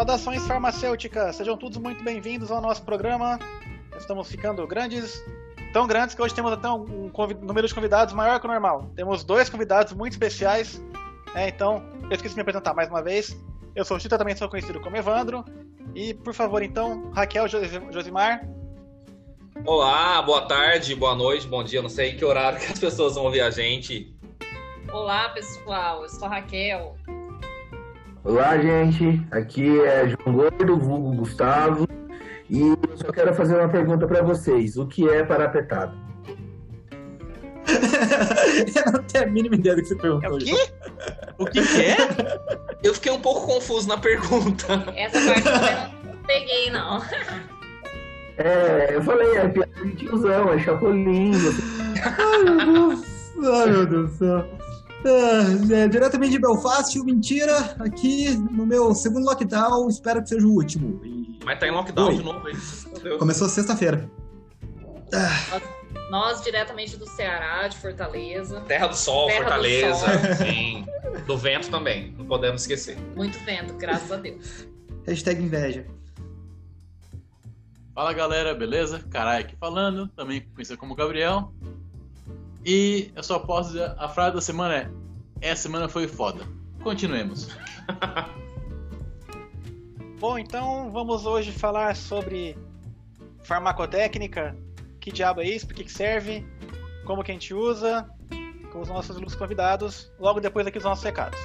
Saudações farmacêuticas, sejam todos muito bem-vindos ao nosso programa. Estamos ficando grandes, tão grandes que hoje temos até um, um número de convidados maior que o normal. Temos dois convidados muito especiais, é, então eu esqueci de me apresentar mais uma vez. Eu sou o Chita, também sou conhecido como Evandro. E por favor, então, Raquel Josimar. Olá, boa tarde, boa noite, bom dia, não sei em que horário que as pessoas vão ouvir a gente. Olá, pessoal, eu sou a Raquel. Olá, gente. Aqui é João Gordo, vulgo Gustavo. E eu só quero fazer uma pergunta para vocês. O que é parapetado? eu não tenho a mínima ideia do que você perguntou. É o quê? O que, que é? Eu fiquei um pouco confuso na pergunta. Essa parte eu não peguei, não. É, eu falei, é piada de tiozão, é chapolim. Ai, meu Deus. Ai, meu Deus do céu. É, é, diretamente de Belfast, mentira, aqui no meu segundo lockdown, espero que seja o último. E... Mas tá em lockdown Oi. de novo aí. Começou sexta-feira. Ah. Nós, diretamente do Ceará, de Fortaleza. Terra do Sol, Terra Fortaleza. Do sol. Sim. Do vento também, não podemos esquecer. Muito vento, graças a Deus. Hashtag inveja. Fala galera, beleza? Caralho aqui falando, também conhecido como Gabriel. E eu só posso dizer, a frase da semana é: Essa semana foi foda. Continuemos. Bom, então vamos hoje falar sobre farmacotécnica. Que diabo é isso? Por que, que serve? Como que a gente usa? Com os nossos convidados, logo depois aqui os nossos recados.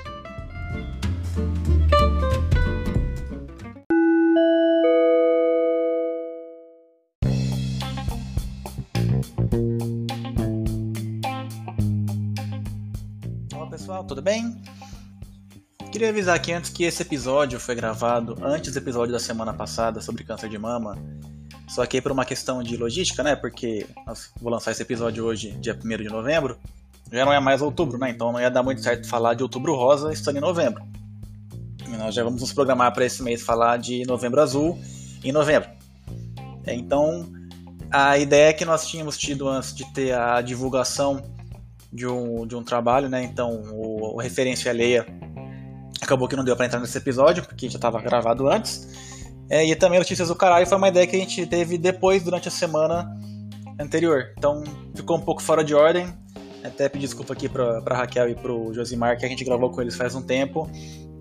Bem? Queria avisar aqui antes que esse episódio foi gravado antes do episódio da semana passada sobre câncer de mama. Só que por uma questão de logística, né? Porque vou lançar esse episódio hoje, dia 1 de novembro. Já não é mais outubro, né? Então não ia dar muito certo falar de outubro rosa estando em novembro. E nós já vamos nos programar para esse mês falar de novembro azul em novembro. Então a ideia que nós tínhamos tido antes de ter a divulgação de um, de um trabalho, né? Então o, o referência alheia acabou que não deu para entrar nesse episódio, porque já estava gravado antes. É, e também Notícias do Caralho foi uma ideia que a gente teve depois, durante a semana anterior. Então ficou um pouco fora de ordem. Até pedir desculpa aqui para pra Raquel e pro Josimar, que a gente gravou com eles faz um tempo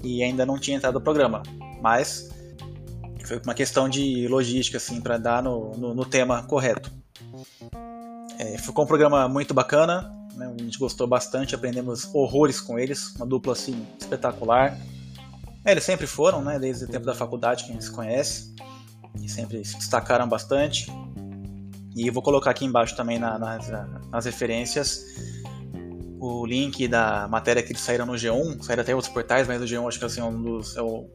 e ainda não tinha entrado no programa. Mas foi uma questão de logística, assim, para dar no, no, no, tema correto. É, ficou um programa muito bacana. Né? A gente gostou bastante, aprendemos horrores com eles, uma dupla assim espetacular. É, eles sempre foram, né? Desde o tempo da faculdade que a gente se conhece, e sempre se destacaram bastante. E vou colocar aqui embaixo também na, nas, referências o link da matéria que eles saíram no G1, saíram até outros portais, mas o G1 acho que assim, é um dos é o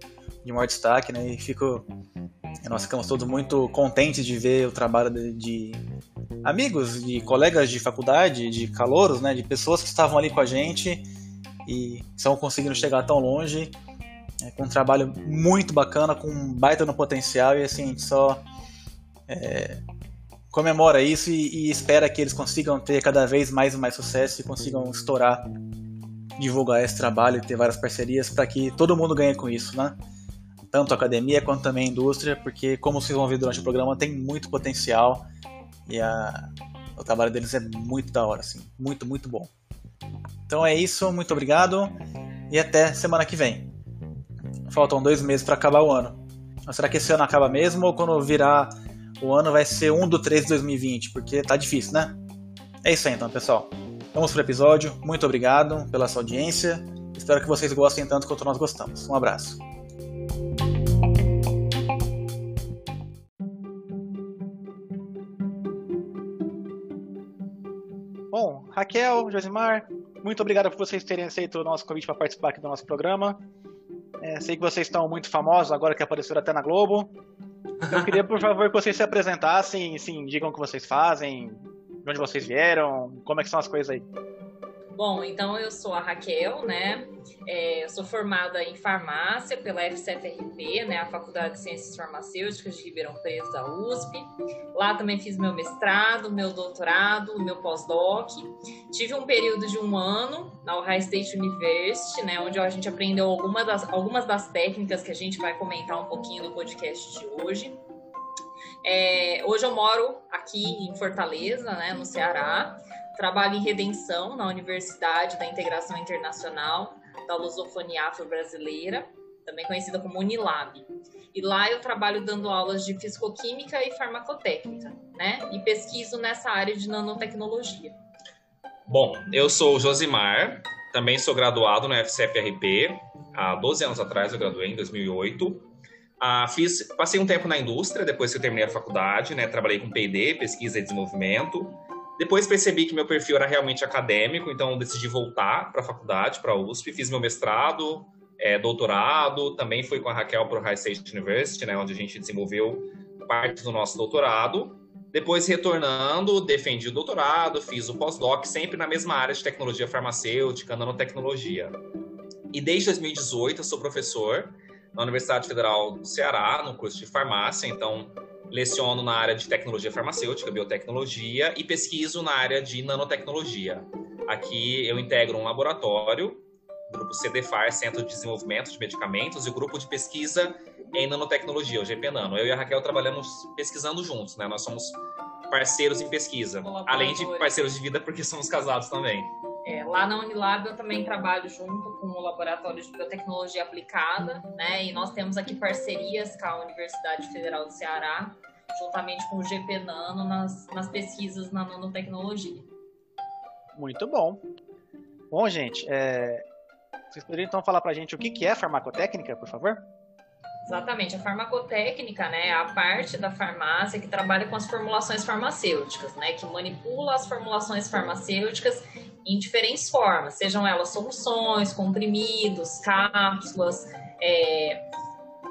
de maior destaque, né? E fico, nós ficamos todos muito contentes de ver o trabalho de, de amigos, de colegas de faculdade, de calouros, né, de pessoas que estavam ali com a gente e estão conseguindo chegar tão longe, é, com um trabalho muito bacana, com um baita no potencial e assim, a gente só é, comemora isso e, e, espera que eles consigam ter cada vez mais e mais sucesso e consigam estourar, divulgar esse trabalho e ter várias parcerias para que todo mundo ganhe com isso, né? Tanto a academia quanto também a indústria, porque como vocês vão ver durante o programa, tem muito potencial e a, o trabalho deles é muito da hora, assim. Muito, muito bom. Então é isso, muito obrigado e até semana que vem. Faltam dois meses para acabar o ano. Mas será que esse ano acaba mesmo ou quando virar o ano vai ser 1 do 3 de 2020? Porque tá difícil, né? É isso aí então, pessoal. Vamos pro episódio. Muito obrigado pela sua audiência. Espero que vocês gostem tanto quanto nós gostamos. Um abraço. Raquel, Josimar, muito obrigado por vocês terem aceito o nosso convite para participar aqui do nosso programa. É, sei que vocês estão muito famosos agora que apareceram até na Globo. Eu queria, por favor, que vocês se apresentassem, assim, digam o que vocês fazem, de onde vocês vieram, como é que são as coisas aí. Bom, então eu sou a Raquel, né? É, eu sou formada em farmácia pela FCFRP, né? A Faculdade de Ciências Farmacêuticas de Ribeirão Preto da USP. Lá também fiz meu mestrado, meu doutorado, meu pós-doc. Tive um período de um ano na Ohio State University, né? Onde a gente aprendeu alguma das, algumas das técnicas que a gente vai comentar um pouquinho no podcast de hoje. É, hoje eu moro aqui em Fortaleza, né, no Ceará. Trabalho em Redenção, na Universidade da Integração Internacional da Lusofonia Afro-Brasileira, também conhecida como Unilab. E lá eu trabalho dando aulas de fisicoquímica e farmacotécnica, né? E pesquiso nessa área de nanotecnologia. Bom, eu sou Josimar, também sou graduado no FCFRP. Há 12 anos atrás eu graduei, em 2008. Ah, fiz, passei um tempo na indústria depois que eu terminei a faculdade, né? Trabalhei com P&D, pesquisa e desenvolvimento. Depois percebi que meu perfil era realmente acadêmico, então decidi voltar para a faculdade, para a USP, fiz meu mestrado, é, doutorado, também fui com a Raquel para o High State University, né, onde a gente desenvolveu parte do nosso doutorado. Depois, retornando, defendi o doutorado, fiz o pós-doc, sempre na mesma área de tecnologia farmacêutica, nanotecnologia. E desde 2018 eu sou professor na Universidade Federal do Ceará, no curso de farmácia, então leciono na área de tecnologia farmacêutica, biotecnologia e pesquiso na área de nanotecnologia. Aqui eu integro um laboratório, o grupo CDFAR, Centro de Desenvolvimento de Medicamentos, e o grupo de pesquisa em nanotecnologia, o GP Nano. Eu e a Raquel trabalhamos pesquisando juntos, né? Nós somos parceiros em pesquisa, além de parceiros de vida porque somos casados também. É, lá na Unilab eu também trabalho junto com o Laboratório de Biotecnologia Aplicada, né? E nós temos aqui parcerias com a Universidade Federal do Ceará, juntamente com o GP Nano, nas, nas pesquisas na nanotecnologia. Muito bom. Bom, gente, é... vocês poderiam então falar pra gente o que é farmacotécnica, por favor? Exatamente, a farmacotécnica, né, é a parte da farmácia que trabalha com as formulações farmacêuticas, né, que manipula as formulações farmacêuticas em diferentes formas, sejam elas soluções, comprimidos, cápsulas, é,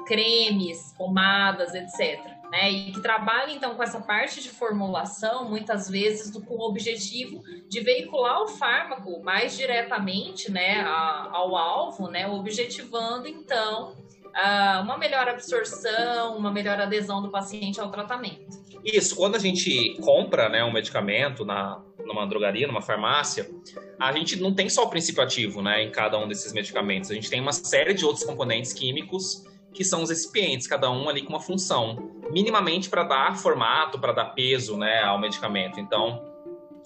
cremes, pomadas, etc. Né, e que trabalha então com essa parte de formulação, muitas vezes do, com o objetivo de veicular o fármaco mais diretamente né, a, ao alvo, né, objetivando então uh, uma melhor absorção, uma melhor adesão do paciente ao tratamento. Isso, quando a gente compra né, um medicamento na, numa drogaria, numa farmácia, a gente não tem só o princípio ativo né, em cada um desses medicamentos, a gente tem uma série de outros componentes químicos que são os recipientes, cada um ali com uma função, minimamente para dar formato, para dar peso né, ao medicamento. Então,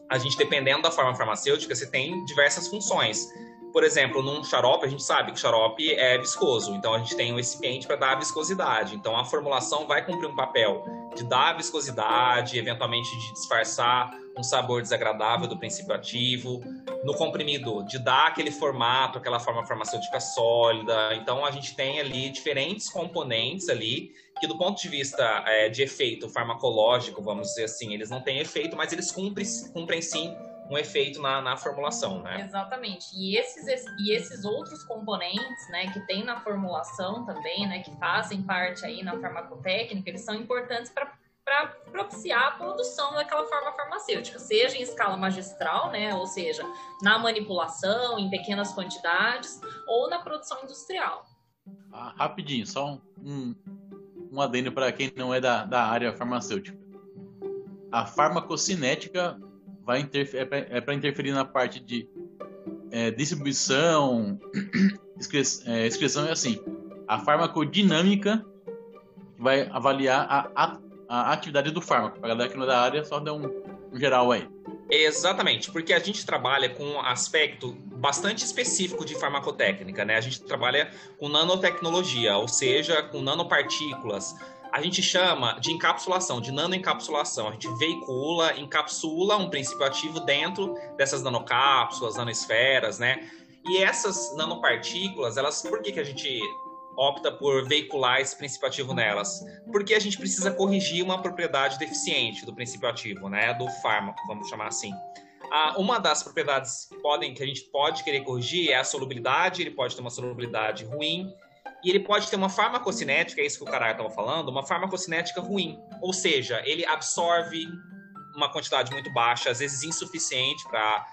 a gente, dependendo da forma farmacêutica, você tem diversas funções por exemplo, num xarope, a gente sabe que xarope é viscoso, então a gente tem um recipiente para dar viscosidade. Então a formulação vai cumprir um papel de dar viscosidade, eventualmente de disfarçar um sabor desagradável do princípio ativo. No comprimido, de dar aquele formato, aquela forma farmacêutica sólida. Então a gente tem ali diferentes componentes ali que do ponto de vista é, de efeito farmacológico, vamos dizer assim, eles não têm efeito, mas eles cumprem, cumprem sim um efeito na, na formulação, né? Exatamente. E esses, e esses outros componentes, né, que tem na formulação também, né, que fazem parte aí na farmacotécnica, eles são importantes para para propiciar a produção daquela forma farmacêutica, seja em escala magistral, né, ou seja, na manipulação, em pequenas quantidades, ou na produção industrial. Ah, rapidinho, só um, um adendo para quem não é da, da área farmacêutica. A farmacocinética vai interferir, é para é interferir na parte de é, distribuição, é, excreção é assim. A farmacodinâmica vai avaliar a, a, a atividade do fármaco. Para galera que não é da área, só dá um, um geral aí. Exatamente, porque a gente trabalha com um aspecto bastante específico de farmacotécnica, né? A gente trabalha com nanotecnologia, ou seja, com nanopartículas, a gente chama de encapsulação, de nanoencapsulação. A gente veicula, encapsula um princípio ativo dentro dessas nanocápsulas, nanosferas, né? E essas nanopartículas, elas, por que, que a gente opta por veicular esse princípio ativo nelas? Porque a gente precisa corrigir uma propriedade deficiente do princípio ativo, né? Do fármaco, vamos chamar assim. Ah, uma das propriedades que, podem, que a gente pode querer corrigir é a solubilidade, ele pode ter uma solubilidade ruim, e ele pode ter uma farmacocinética, é isso que o cara estava falando, uma farmacocinética ruim. Ou seja, ele absorve uma quantidade muito baixa, às vezes insuficiente para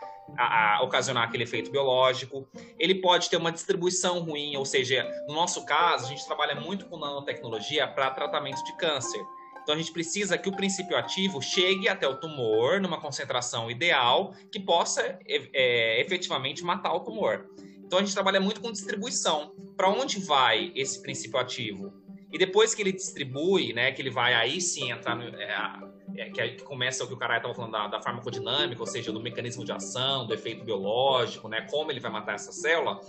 ocasionar aquele efeito biológico. Ele pode ter uma distribuição ruim, ou seja, no nosso caso, a gente trabalha muito com nanotecnologia para tratamento de câncer. Então a gente precisa que o princípio ativo chegue até o tumor numa concentração ideal que possa é, efetivamente matar o tumor. Então a gente trabalha muito com distribuição. Para onde vai esse princípio ativo? E depois que ele distribui, né, que ele vai aí sim entrar no, é, é, que, que, começa o que o cara estava falando da, da, farmacodinâmica, ou seja, do mecanismo de ação, do efeito biológico, né, como ele vai matar essa célula,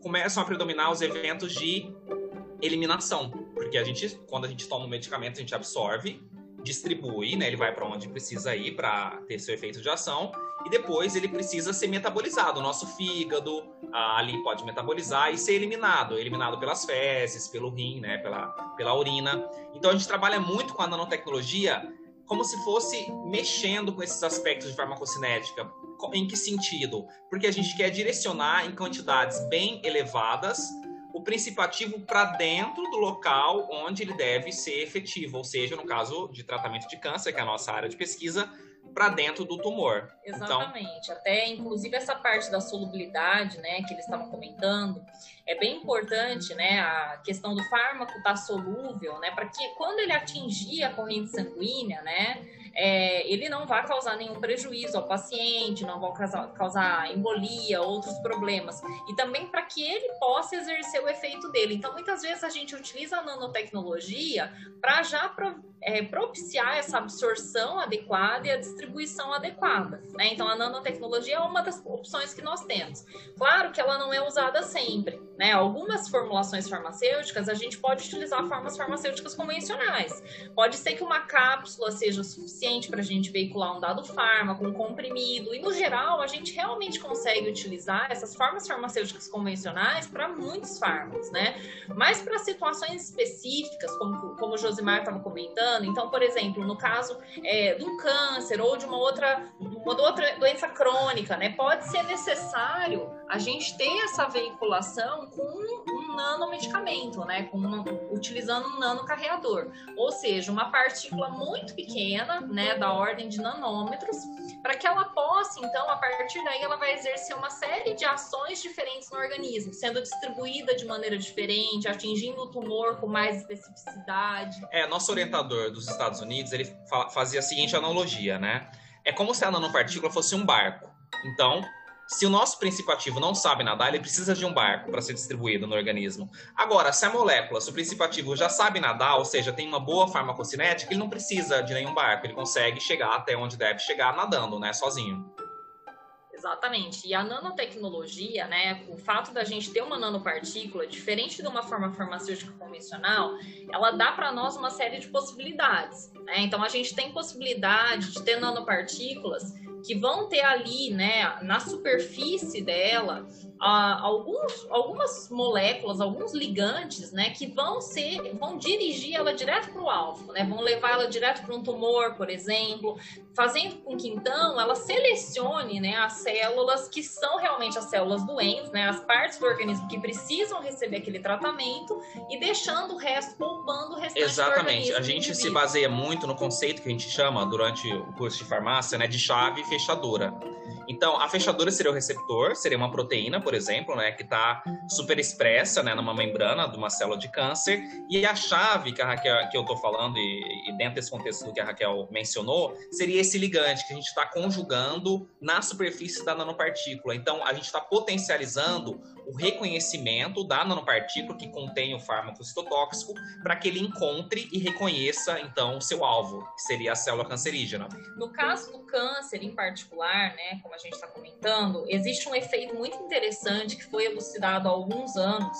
começam a predominar os eventos de eliminação, porque a gente, quando a gente toma um medicamento, a gente absorve, distribui, né, ele vai para onde precisa ir para ter seu efeito de ação, e depois ele precisa ser metabolizado. O nosso fígado ali pode metabolizar e ser eliminado, eliminado pelas fezes, pelo rim, né, pela, pela urina. Então a gente trabalha muito com a nanotecnologia como se fosse mexendo com esses aspectos de farmacocinética. Em que sentido? Porque a gente quer direcionar em quantidades bem elevadas o princípio ativo para dentro do local onde ele deve ser efetivo, ou seja, no caso de tratamento de câncer, que é a nossa área de pesquisa, para dentro do tumor. Então, Exatamente. Então... Até, inclusive, essa parte da solubilidade, né, que eles estavam comentando, é bem importante, né, a questão do fármaco estar tá solúvel, né, para que quando ele atingir a corrente sanguínea, né, é, ele não vai causar nenhum prejuízo ao paciente, não vai causar, causar embolia, outros problemas. E também para que ele possa exercer o efeito dele. Então, muitas vezes a gente utiliza a nanotecnologia para já pro, é, propiciar essa absorção adequada e a distribuição adequada. Né? Então, a nanotecnologia é uma das opções que nós temos. Claro que ela não é usada sempre. Né? Algumas formulações farmacêuticas a gente pode utilizar formas farmacêuticas convencionais. Pode ser que uma cápsula seja suficiente para a gente veicular um dado fármaco, um comprimido, e no geral a gente realmente consegue utilizar essas formas farmacêuticas convencionais para muitos fármacos, né? Mas para situações específicas, como, como o Josimar estava comentando, então, por exemplo, no caso é, um câncer ou de uma outra, uma outra doença crônica, né? Pode ser necessário a gente ter essa veiculação com um nanomedicamento, né? Com uma, utilizando um nanocarreador. Ou seja, uma partícula muito pequena, né? Da ordem de nanômetros, para que ela possa, então, a partir daí, ela vai exercer uma série de ações diferentes no organismo, sendo distribuída de maneira diferente, atingindo o tumor com mais especificidade. É, nosso orientador dos Estados Unidos, ele fazia a seguinte analogia, né? É como se a nanopartícula fosse um barco. Então, se o nosso princípio ativo não sabe nadar, ele precisa de um barco para ser distribuído no organismo. Agora, se a molécula, se o princípio ativo já sabe nadar, ou seja, tem uma boa farmacocinética, ele não precisa de nenhum barco, ele consegue chegar até onde deve chegar nadando, né, sozinho. Exatamente. E a nanotecnologia, né, o fato da gente ter uma nanopartícula, diferente de uma forma farmacêutica convencional, ela dá para nós uma série de possibilidades. Né? Então, a gente tem possibilidade de ter nanopartículas que vão ter ali, né, na superfície dela, uh, alguns, algumas moléculas, alguns ligantes, né, que vão ser, vão dirigir ela direto para o alvo, né, vão levar ela direto para um tumor, por exemplo, fazendo com que então ela selecione, né, as células que são realmente as células doentes, né, as partes do organismo que precisam receber aquele tratamento e deixando o resto poupando o restante Exatamente. a gente se baseia muito no conceito que a gente chama durante o curso de farmácia, né, de chave fechadura. Então, a fechadura seria o receptor, seria uma proteína, por exemplo, né, que está super expressa né, numa membrana de uma célula de câncer. E a chave que, a Raquel, que eu estou falando, e, e, dentro desse contexto do que a Raquel mencionou, seria esse ligante que a gente está conjugando na superfície da nanopartícula. Então, a gente está potencializando o reconhecimento da nanopartícula que contém o fármaco citotóxico para que ele encontre e reconheça, então, o seu alvo, que seria a célula cancerígena. No caso do câncer em particular, né, como a gente está comentando, existe um efeito muito interessante que foi elucidado há alguns anos,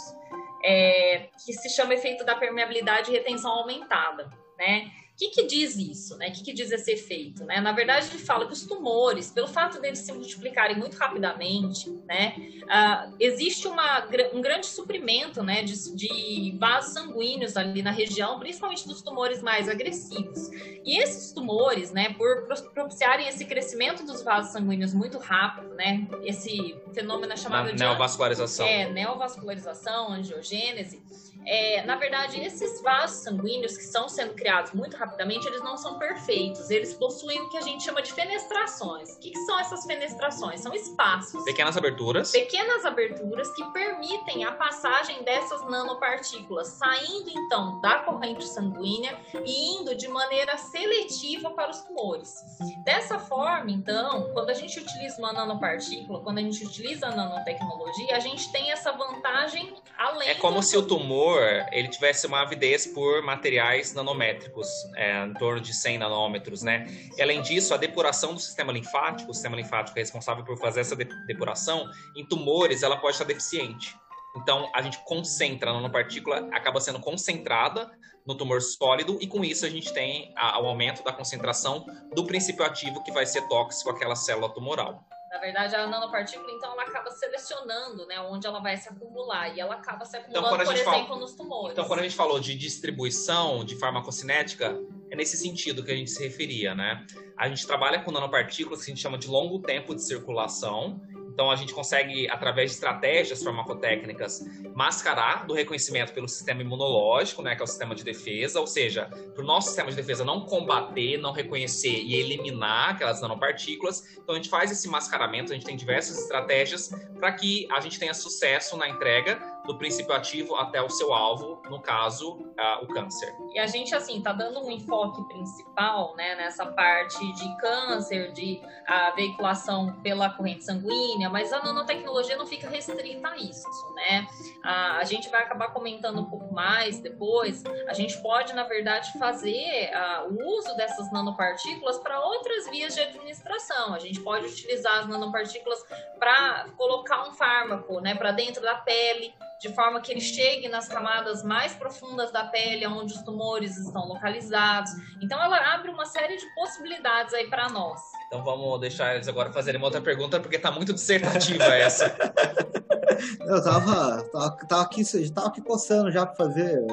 é, que se chama efeito da permeabilidade e retenção aumentada, né? O que, que diz isso? Né? O que, que diz esse efeito? Né? Na verdade, ele fala que os tumores, pelo fato deles se multiplicarem muito rapidamente, né, uh, existe uma, um grande suprimento né, de, de, vasos sanguíneos ali na região, principalmente dos tumores mais agressivos. E esses tumores, né, por propiciarem esse crescimento dos vasos sanguíneos muito rápido, né, esse fenômeno é chamado Na, de neovascularização. É, neovascularização, angiogênese é, na verdade, esses vasos sanguíneos que estão sendo criados muito rapidamente, eles não são perfeitos. Eles possuem o que a gente chama de fenestrações. O que, que são essas fenestrações? São espaços. Pequenas aberturas. Pequenas aberturas que permitem a passagem dessas nanopartículas, saindo então da corrente sanguínea e indo de maneira seletiva para os tumores. Dessa forma, então, quando a gente utiliza uma nanopartícula, quando a gente utiliza a nanotecnologia, a gente tem essa vantagem além. É como se o tumor ele tivesse uma avidez por materiais nanométricos, é, em torno de 100 nanômetros, né? E, além disso, a depuração do sistema linfático, o sistema linfático é responsável por fazer essa depuração, em tumores ela pode estar deficiente. Então, a gente concentra a nanopartícula, acaba sendo concentrada no tumor sólido, e com isso a gente tem o aumento da concentração do princípio ativo que vai ser tóxico àquela célula tumoral. Na verdade, a nanopartícula, então, ela acaba selecionando, né, onde ela vai se acumular. E ela acaba se Então, acumulando, a por exemplo, fala- nos tumores. Então, quando a gente falou de distribuição de farmacocinética, é nesse sentido que a gente se referia, né? A gente trabalha com nanopartículas que a gente chama de longo tempo de circulação. Então, a gente consegue, através de estratégias farmacotécnicas, mascarar do reconhecimento pelo sistema imunológico, né, que é o sistema de defesa, ou seja, para o nosso sistema de defesa não combater, não reconhecer e eliminar aquelas nanopartículas. Então, a gente faz esse mascaramento, a gente tem diversas estratégias para que a gente tenha sucesso na entrega do princípio ativo até o seu alvo, no caso, ah, o câncer. E a gente, assim, tá dando um enfoque principal, né, nessa parte de câncer, de a veiculação pela corrente sanguínea, mas a nanotecnologia não fica restrita a isso, né? A, a gente vai acabar comentando um pouco mais depois. A gente pode, na verdade, fazer ah, o uso dessas nanopartículas para outras vias de administração. A gente pode utilizar as nanopartículas para colocar um fármaco, né, para dentro da pele, de forma que ele chegue nas camadas mais profundas da pele, onde os tumores estão localizados. Então, ela abre uma série de possibilidades aí para nós. Então vamos deixar eles agora fazerem uma outra pergunta, porque tá muito dissertativa essa. Eu tava, tava, tava aqui, tava aqui coçando já para fazer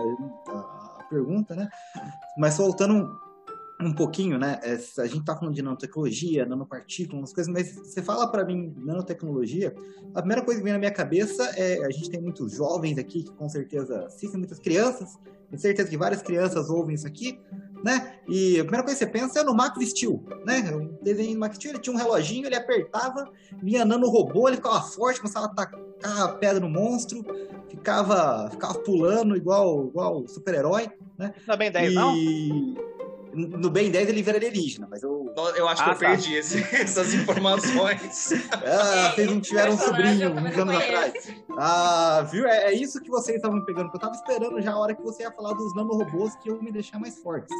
a, a pergunta, né? Mas voltando um, um pouquinho, né? é, a gente tá falando de nanotecnologia, nanopartículas, umas coisas, mas você fala para mim nanotecnologia, a primeira coisa que vem na minha cabeça é a gente tem muitos jovens aqui que com certeza assistem, muitas crianças, tenho certeza que várias crianças ouvem isso aqui, né? E a primeira coisa que você pensa é no Max Steel, né? O desenho do Max Steel, ele tinha um reloginho, ele apertava, vinha nanorobô, ele ficava forte, começava a tacar a pedra no monstro, ficava, ficava pulando igual, igual super-herói, né? É bem 10, não? No Ben 10 ele vira alienígena, mas eu. Eu acho que Ah, eu tá. perdi esse- essas informações. Ah, vocês não tiveram um sobrinho uns anos atrás. Ah, viu? É, é isso que vocês estavam me pegando, porque eu tava esperando já a hora que você ia falar dos nanorobôs que iam me deixar mais fortes.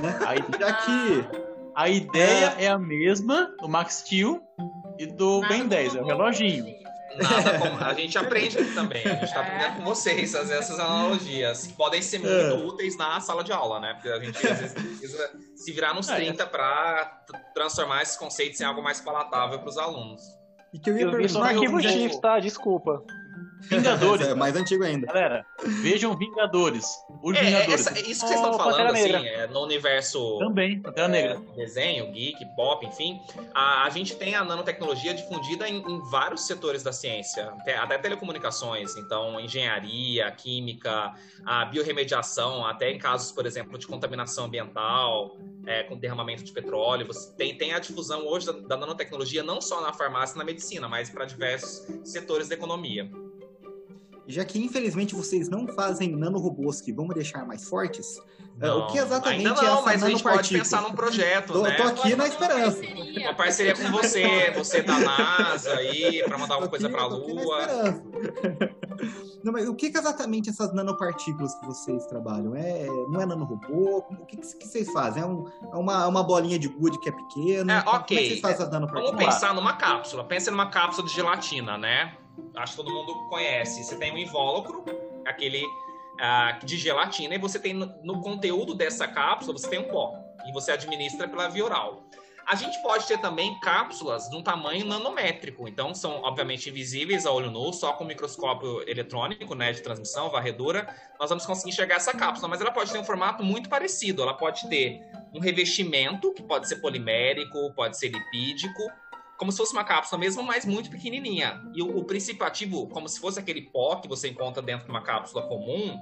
Né? A, Já que. a ideia é a mesma do Max Steel e do Nada Ben 10, é o relojinho. Nada como- A gente aprende aqui também. A gente tá aprendendo com vocês fazer essas analogias. que Podem ser muito É. úteis na sala de aula, né? Porque a gente às vezes precisa se virar nos É. 30 para transformar esses conceitos em algo mais palatável para os alunos. E que eu ia Eu vi só no perguntar. arquivo eu- X, tá? Desculpa. Vingadores. É mais antigo ainda. Galera, vejam Vingadores. Os É, Vingadores. essa- isso que vocês estão Oh, falando, assim, é, no universo Também, Pantera Negra. é, desenho, geek, pop, enfim, a, a gente tem a nanotecnologia difundida em, em vários setores da ciência, até, até telecomunicações, então engenharia, química, a biorremediação, até em casos, por exemplo, de contaminação ambiental, é, com derramamento de petróleo. Você tem, tem a difusão hoje da, da nanotecnologia não só na farmácia e na medicina, mas para diversos setores da economia. Já que infelizmente vocês não fazem nanorobôs que vão me deixar mais fortes, é, Não, o que exatamente ainda é não, essa mas a gente pode pensar num projeto, Tô- né? tô aqui na esperança. Uma parceria com você, você da NASA aí, para mandar alguma coisa para a tô aqui na Lua. esperança. Não, mas o que, que exatamente essas nanopartículas que vocês trabalham? É, não é nanorobô? O que, que, que vocês fazem? É, um- é uma, uma bolinha de gude que é pequena? É, ok. Como é que vocês fazem Vamos nanopartículas? pensar numa cápsula. Pensa numa cápsula de gelatina, né? Acho que todo mundo conhece. Você tem um invólucro, aquele ah, de gelatina, e você tem no, no conteúdo dessa cápsula, você tem um pó. E você administra pela via oral. A gente pode ter também cápsulas de um tamanho nanométrico. Então, são obviamente invisíveis a olho nu, só com microscópio eletrônico, né, de transmissão, varredura, nós vamos conseguir enxergar essa cápsula. Mas ela pode ter um formato muito parecido. Ela pode ter um revestimento, que pode ser polimérico, pode ser lipídico, como se fosse uma cápsula mesmo, mas muito pequenininha. E o, o princípio ativo, como se fosse aquele pó que você encontra dentro de uma cápsula comum,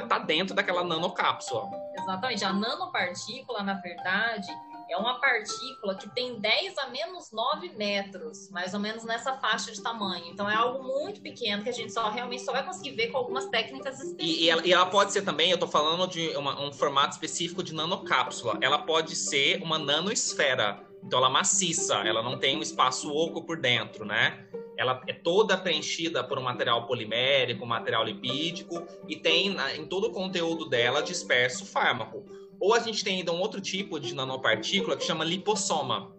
está dentro daquela nanocápsula. Exatamente. A nanopartícula, na verdade, é uma partícula que tem 10 a menos 9 metros, mais ou menos nessa faixa de tamanho. Então é algo muito pequeno que a gente só realmente só vai conseguir ver com algumas técnicas específicas. E, e, ela, e ela, pode ser também, eu estou falando de uma, um formato específico de nanocápsula. Ela pode ser uma nanosfera. Então ela é maciça, ela não tem um espaço oco por dentro, né? Ela é toda preenchida por um material polimérico, um material lipídico e tem em todo o conteúdo dela disperso fármaco. Ou a gente tem ainda um outro tipo de nanopartícula que chama lipossoma.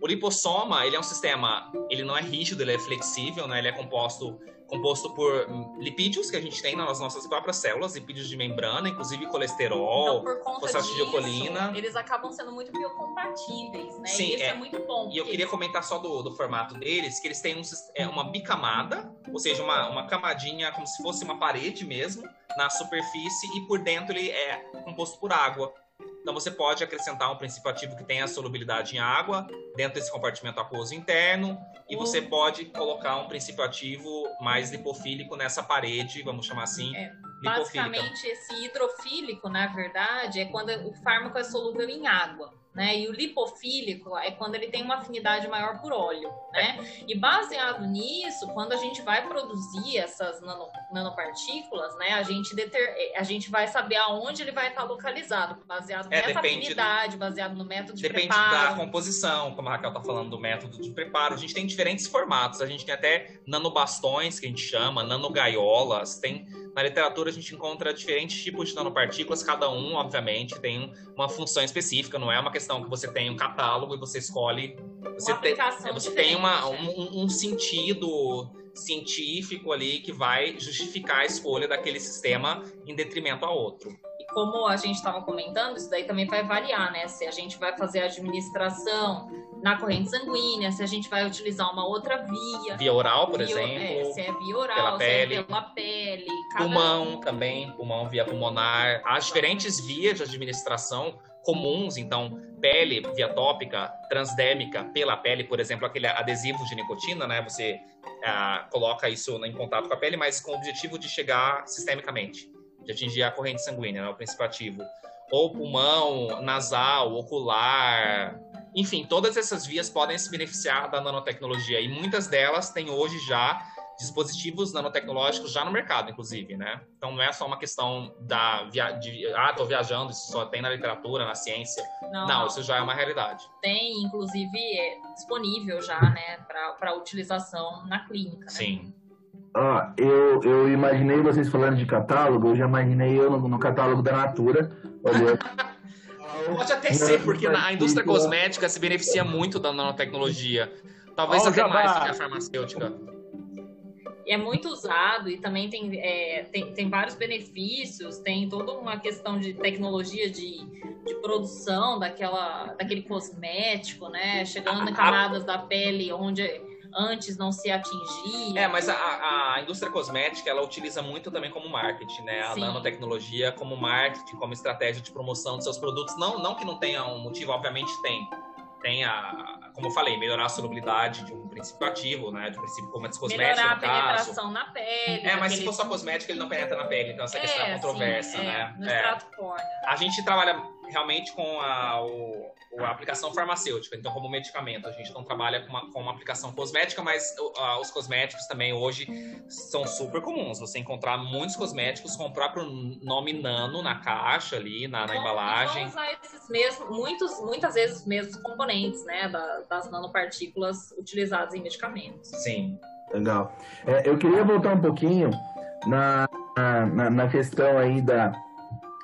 O lipossoma, ele é um sistema, ele não é rígido, ele é flexível, né? Ele é composto composto por lipídios que a gente tem nas nossas próprias células, lipídios de membrana, inclusive colesterol, então, fosfatidilcolina. Eles acabam sendo muito biocompatíveis, né? Sim, e isso é, é muito bom. E eu queria comentar só do, do formato deles, que eles têm um, é, uma bicamada, ou seja, uma, uma camadinha como se fosse uma parede mesmo, na superfície, e por dentro ele é composto por água. Então você pode acrescentar um princípio ativo que tenha solubilidade em água dentro desse compartimento aquoso interno e você pode colocar um princípio ativo mais lipofílico nessa parede, vamos chamar assim. É, basicamente, esse hidrofílico, na verdade, é quando o fármaco é solúvel em água né? E o lipofílico é quando ele tem uma afinidade maior por óleo, né? E baseado nisso, quando a gente vai produzir essas nano, nanopartículas, né? A gente, deter, a gente vai saber aonde ele vai estar localizado, baseado é, nessa afinidade, do, baseado no método de depende preparo. Depende da composição, como a Raquel tá falando do método de preparo. A gente tem diferentes formatos. A gente tem até nanobastões, que a gente chama, nanogaiolas, tem na literatura a gente encontra diferentes tipos de nanopartículas, cada um, obviamente, tem uma função específica, não é uma questão que você tem um catálogo e você escolhe. Você, uma tem, você tem uma, um, um sentido científico ali que vai justificar a escolha daquele sistema em detrimento a outro como a gente estava comentando, isso daí também vai variar, né? Se a gente vai fazer a administração na corrente sanguínea, se a gente vai utilizar uma outra via. Via oral, por via, exemplo. É, se é via oral, pela pele. É pela pele. Pulmão um... também, pulmão via pulmonar. Há diferentes vias de administração comuns, então pele via tópica, transdérmica pela pele, por exemplo, aquele adesivo de nicotina, né? Você ah, coloca isso em contato com a pele, mas com o objetivo de chegar sistemicamente de atingir a corrente sanguínea, né, o princípio ativo. Ou pulmão, nasal, ocular, enfim, todas essas vias podem se beneficiar da nanotecnologia e muitas delas têm hoje já dispositivos nanotecnológicos já no mercado, inclusive, né? Então não é só uma questão da via... de ah, tô viajando, isso só tem na literatura, na ciência. Não, não isso já é uma realidade. Tem, inclusive, é disponível já, né, para utilização na clínica. Né? Sim. Ah, eu, eu imaginei vocês falando de catálogo, eu já imaginei eu no, no catálogo da Natura. Pode até ser, porque a indústria cosmética se beneficia muito da nanotecnologia. Talvez oh, até mais que a farmacêutica. É muito usado e também tem, é, tem, tem vários benefícios, tem toda uma questão de tecnologia de, de produção daquela, daquele cosmético, né? Chegando em camadas da pele onde antes não se atingia. É, mas a, a indústria cosmética ela utiliza muito também como marketing, né? A Sim. nanotecnologia como marketing, como estratégia de promoção dos seus produtos. Não, não que não tenha um motivo, obviamente tem. Tem a, como eu falei, melhorar a solubilidade de um princípio ativo, né? De um princípio como cosmético, melhorar a penetração na pele. É, mas se for só cosmético, ele não penetra na pele. Então essa é, questão é controversa, sim, é, né? No é. A gente trabalha realmente com a, o, a aplicação farmacêutica, então como medicamento. A gente não trabalha com uma, com uma aplicação cosmética, mas uh, os cosméticos também hoje são super comuns. Você encontrar muitos cosméticos com o próprio nome nano na caixa ali, na, na embalagem. Vão usar esses mesmos, muitos, muitas vezes os mesmos componentes, né, da, das nanopartículas utilizadas em medicamentos. Sim. Legal. É, eu queria voltar um pouquinho na, na, na questão aí da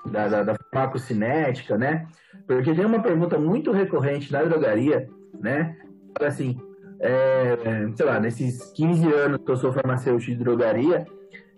da, da, da farmacocinética, né? Porque tem uma pergunta muito recorrente na drogaria, né? Assim, é, sei lá, nesses 15 anos que eu sou farmacêutico de drogaria,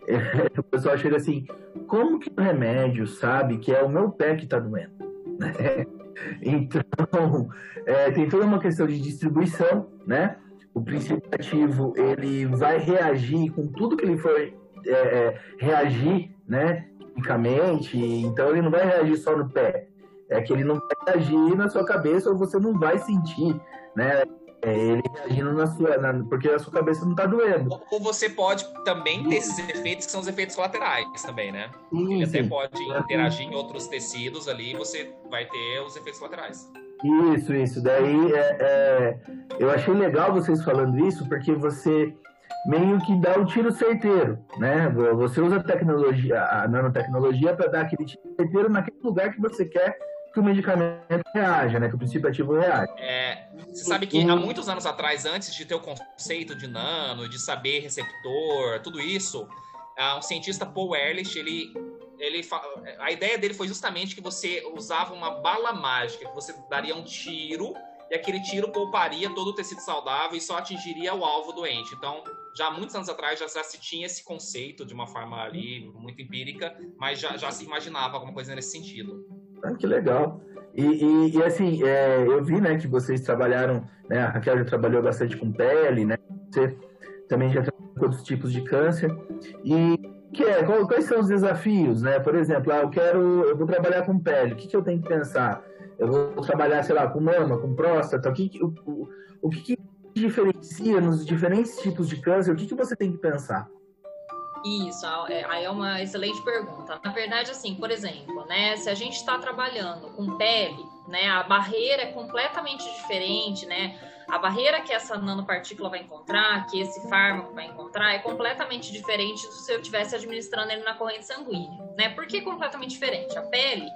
é, o pessoal chega assim, como que o remédio sabe que é o meu pé que está doendo? então, é, tem toda uma questão de distribuição, né? O princípio ativo, ele vai reagir com tudo que ele for é, é, reagir, né? Quimicamente, então ele não vai reagir só no pé. É que ele não vai reagir na sua cabeça ou você não vai sentir, né? é, ele reagindo na sua. Na, porque a sua cabeça não tá doendo. Ou, você pode também ter esses efeitos que são os efeitos colaterais também, né? Ele até pode interagir em outros tecidos ali e você vai ter os efeitos colaterais. isso, isso. Daí é, é, eu achei legal vocês falando isso, porque você meio que dá o tiro certeiro, né? Você usa a tecnologia, a nanotecnologia para dar aquele tiro certeiro naquele lugar que você quer que o medicamento reaja, né? Que o princípio ativo reaja. É, você sabe que há muitos anos atrás, antes de ter o conceito de nano, de saber receptor, tudo isso, ah, um cientista Paul Ehrlich, ele, ele a ideia dele foi justamente que você usava uma bala mágica, que você daria um tiro e aquele tiro pouparia todo o tecido saudável e só atingiria o alvo doente. Então, já há muitos anos atrás já, já se tinha esse conceito de uma forma ali muito empírica, mas já, já se imaginava alguma coisa nesse sentido. Ah, que legal. E, e- e, assim, é, eu vi, né, que vocês trabalharam, né, a Raquel já trabalhou bastante com pele, né, você também já trabalhou com outros tipos de câncer. E que é, quais são os desafios, né? Por exemplo, ah, eu quero, eu vou trabalhar com pele, o que, que eu tenho que pensar? Eu vou trabalhar, sei lá, com mama, com próstata, o que- o, o, o que, que diferencia nos diferentes tipos de câncer? O que, que você tem que pensar? Isso, é- aí é uma excelente pergunta. Na verdade, assim, por exemplo, né, se a gente está trabalhando com pele, né, a barreira é completamente diferente, né? A barreira que essa nanopartícula vai encontrar, que esse fármaco vai encontrar, é completamente diferente do se eu estivesse administrando ele na corrente sanguínea, né? Por que completamente diferente? A pele,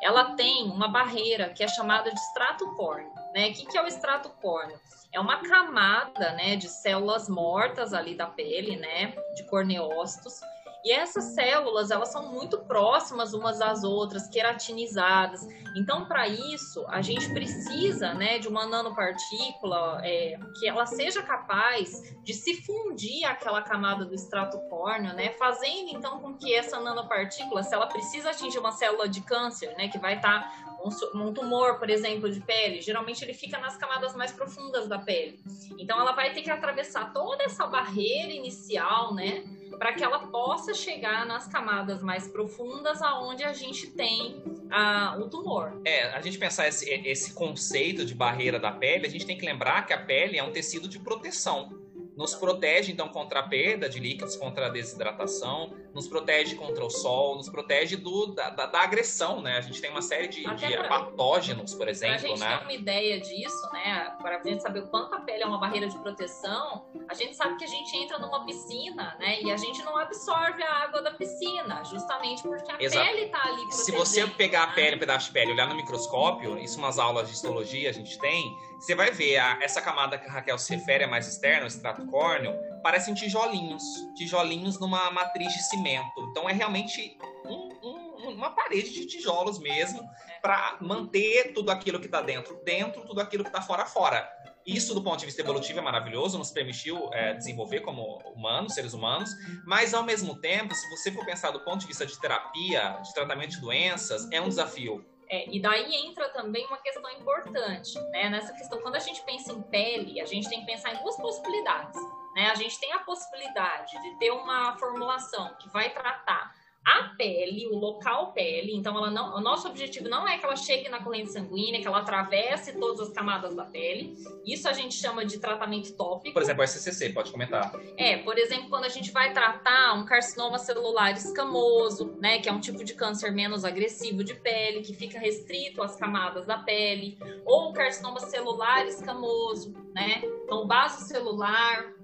ela tem uma barreira que é chamada de extrato córneo, né? O que, que é o extrato córneo? É uma camada, né, de células mortas ali da pele, né, de corneócitos. E essas células, elas são muito próximas umas das outras, queratinizadas. Então, para isso, a gente precisa, né, de uma nanopartícula é, que ela seja capaz de se fundir aquela camada do extrato córneo, né, fazendo então com que essa nanopartícula, se ela precisa atingir uma célula de câncer, né, que vai estar su- um tumor, por exemplo, de pele, geralmente ele fica nas camadas mais profundas da pele. Então ela vai ter que atravessar toda essa barreira inicial, né, para que ela possa chegar nas camadas mais profundas, aonde a gente tem ah, o tumor. É, a gente pensar esse, esse conceito de barreira da pele, a gente tem que lembrar que a pele é um tecido de proteção. Nos protege, então, contra a perda de líquidos, contra a desidratação, nos protege contra o sol, nos protege do, da, da- da agressão, né? A gente tem uma série de, de pra- patógenos, por exemplo, gente né? ter uma ideia disso, né, para a gente saber o quanto a pele é uma barreira de proteção, a gente sabe que a gente entra numa piscina, né, e a gente não absorve a água da piscina, justamente porque a Exato. pele tá ali Se você pegar a né? pele, um pedaço de pele, olhar no microscópio, isso nas aulas de histologia a gente tem, você vai ver a- essa camada que a Raquel se refere, a mais externa, o extrato córneo, parecem tijolinhos, tijolinhos numa matriz de cimento. Então é realmente um- um- uma parede de tijolos mesmo, para manter tudo aquilo que está dentro dentro, tudo aquilo que está fora fora. Isso, do ponto de vista evolutivo, é maravilhoso, nos permitiu é, desenvolver como humanos, seres humanos, mas ao mesmo tempo, se você for pensar do ponto de vista de terapia, de tratamento de doenças, é um desafio. É, e daí entra também uma questão importante, né? Nessa questão, quando a gente pensa em pele, a gente tem que pensar em duas possibilidades, né? A gente tem a possibilidade de ter uma formulação que vai tratar a pele, o local pele, então ela não, o nosso objetivo não é que ela chegue na corrente sanguínea, que ela atravesse todas as camadas da pele. Isso a gente chama de tratamento tópico. Por exemplo, o SCC, pode comentar. É, por exemplo, quando a gente vai tratar um carcinoma celular escamoso, né, que é um tipo de câncer menos agressivo de pele, que fica restrito às camadas da pele, ou o carcinoma celular escamoso, né? Então, o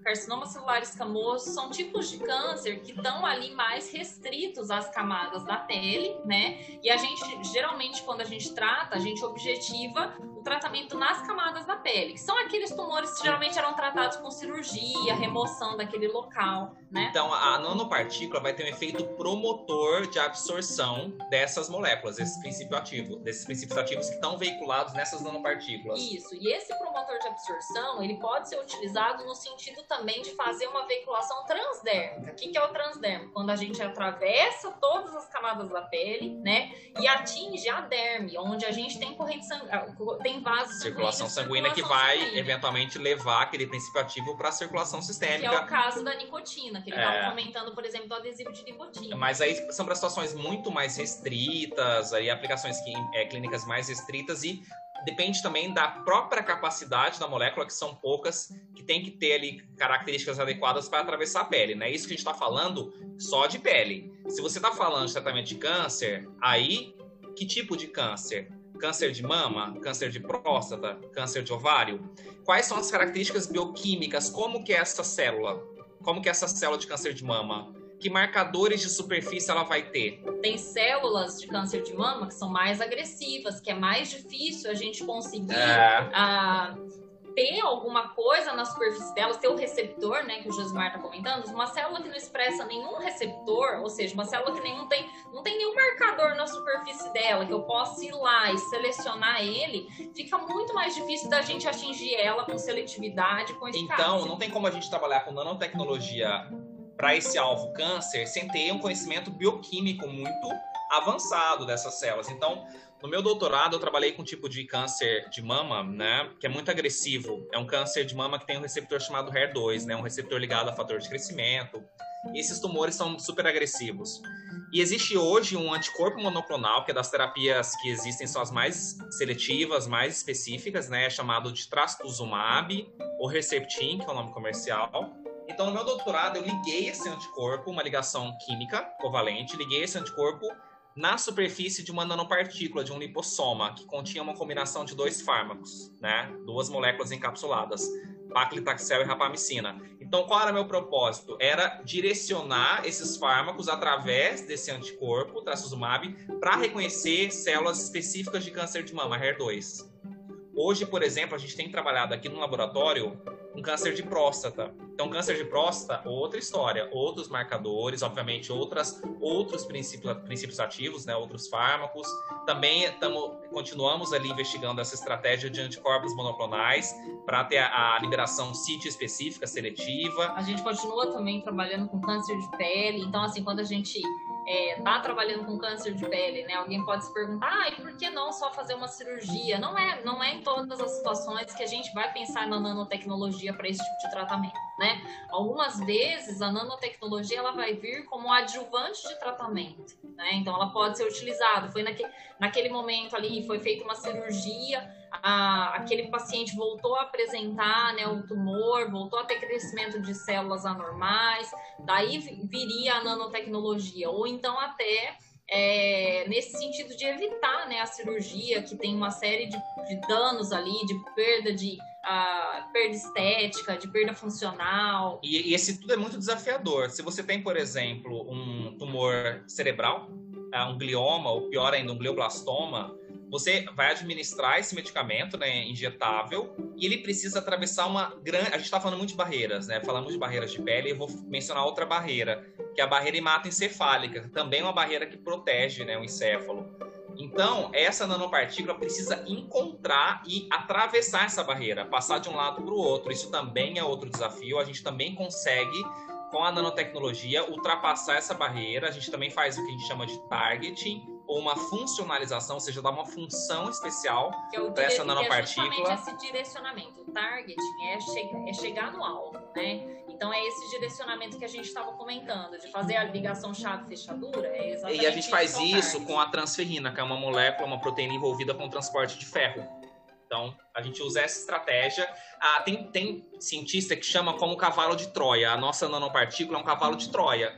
vaso celular, carcinoma celular escamoso são tipos de câncer que estão ali mais restritos às camadas da pele, né? E a gente, geralmente, quando a gente trata, a gente objetiva o tratamento nas camadas da pele, que são aqueles tumores que geralmente eram tratados com cirurgia, remoção daquele local, né? Então, a nanopartícula vai ter um efeito promotor de absorção dessas moléculas, desse princípio ativo, desses princípios ativos que estão veiculados nessas nanopartículas. Isso, e esse promotor de absorção, ele pode ser utilizado no sentido também de fazer uma veiculação transdérmica. O que, que é o transdérmico? Quando a gente atravessa todas as camadas da pele, né, e atinge a derme, onde a gente tem corrente sanguínea, tem vasos Circulação sanguínea que vai, sanguínea. eventualmente, levar aquele princípio ativo para a circulação Que é o sistêmica. caso da nicotina, que ele É. estava comentando, por exemplo, do adesivo de nicotina. Mas aí são para situações muito mais restritas, aí aplicações que- é, clínicas mais restritas e depende também da própria capacidade da molécula, que são poucas, que tem que ter ali características adequadas para atravessar a pele, né? Isso que a gente está falando só de pele. Se você está falando de tratamento de câncer, aí que tipo de câncer? Câncer de mama, câncer de próstata, câncer de ovário? Quais são as características bioquímicas? Como que é essa célula? Como que é essa célula de câncer de mama? Que marcadores de superfície ela vai ter? Tem células de câncer de mama que são mais agressivas, que é mais difícil a gente conseguir é. a, ter alguma coisa na superfície delas, ter o receptor, né, que o Josimar está comentando, uma célula que não expressa nenhum receptor, ou seja, uma célula que nenhum tem, não tem nenhum marcador na superfície dela, que eu possa ir lá e selecionar ele, fica muito mais difícil da gente atingir ela com seletividade, com eficácia. Então, não tem como a gente trabalhar com nanotecnologia para esse alvo câncer sem ter um conhecimento bioquímico muito avançado dessas células. Então, no meu doutorado, eu trabalhei com um tipo de câncer de mama, né, que é muito agressivo. É um câncer de mama que tem um receptor chamado HER2, né, um receptor ligado a fator de crescimento. E esses tumores são super agressivos. E existe hoje um anticorpo monoclonal, que é das terapias que existem, são as mais seletivas, mais específicas, né, é chamado de trastuzumab, ou Herceptin, que é o nome comercial então, no meu doutorado, eu liguei esse anticorpo, uma ligação química covalente, liguei esse anticorpo na superfície de uma nanopartícula, de um lipossoma, que continha uma combinação de dois fármacos, né? Duas moléculas encapsuladas, paclitaxel e rapamicina. Então, qual era meu propósito? Era direcionar esses fármacos através desse anticorpo, trastuzumab, para reconhecer células específicas de câncer de mama, HER2. Hoje, por exemplo, a gente tem trabalhado aqui no laboratório um câncer de próstata. Então, câncer de próstata, outra história, outros marcadores, obviamente, outras, outros princípios, princípios ativos, né, outros fármacos. Também tamo, continuamos ali investigando essa estratégia de anticorpos monoclonais para ter a, a liberação sítio específica, seletiva. A gente continua também trabalhando com câncer de pele. Então, assim, quando a gente é, tá trabalhando com câncer de pele, né? Alguém pode se perguntar, ah, e por que não só fazer uma cirurgia? Não é, não é em todas as situações que a gente vai pensar na nanotecnologia para esse tipo de tratamento, né? Algumas vezes a nanotecnologia ela vai vir como adjuvante de tratamento, né? Então ela pode ser utilizada. Foi naquele, naquele momento ali, foi feita uma cirurgia a, aquele paciente voltou a apresentar né, o tumor, voltou a ter crescimento de células anormais, daí viria a nanotecnologia, ou então até é, nesse sentido de evitar né, a cirurgia, que tem uma série de, de danos ali, de perda de perda estética, de perda funcional. E, e, esse tudo é muito desafiador. Se você tem, por exemplo, um tumor cerebral, uh, um glioma, ou pior ainda, um glioblastoma, você vai administrar esse medicamento, né, injetável, e ele precisa atravessar uma grande. A gente está falando muito de barreiras, né? Falamos de barreiras de pele, eu vou mencionar outra barreira, que é a barreira hematoencefálica, também é uma barreira que protege, né, o encéfalo. Então, essa nanopartícula precisa encontrar e atravessar essa barreira, passar de um lado para o outro. Isso também é outro desafio. A gente também consegue, com a nanotecnologia, ultrapassar essa barreira. A gente também faz o que a gente chama de targeting, ou uma funcionalização, ou seja, dar uma função especial é para essa nanopartícula. Que é esse direcionamento. O targeting é, che é chegar no alvo, né? Então é esse direcionamento que a gente estava comentando, de fazer a ligação chave-fechadura. É exatamente e a gente faz isso com a transferrina, que é uma molécula, uma proteína envolvida com o transporte de ferro. Então, a gente usa essa estratégia. Ah, tem, tem cientista que chama como cavalo de Troia. A nossa nanopartícula é um cavalo de Troia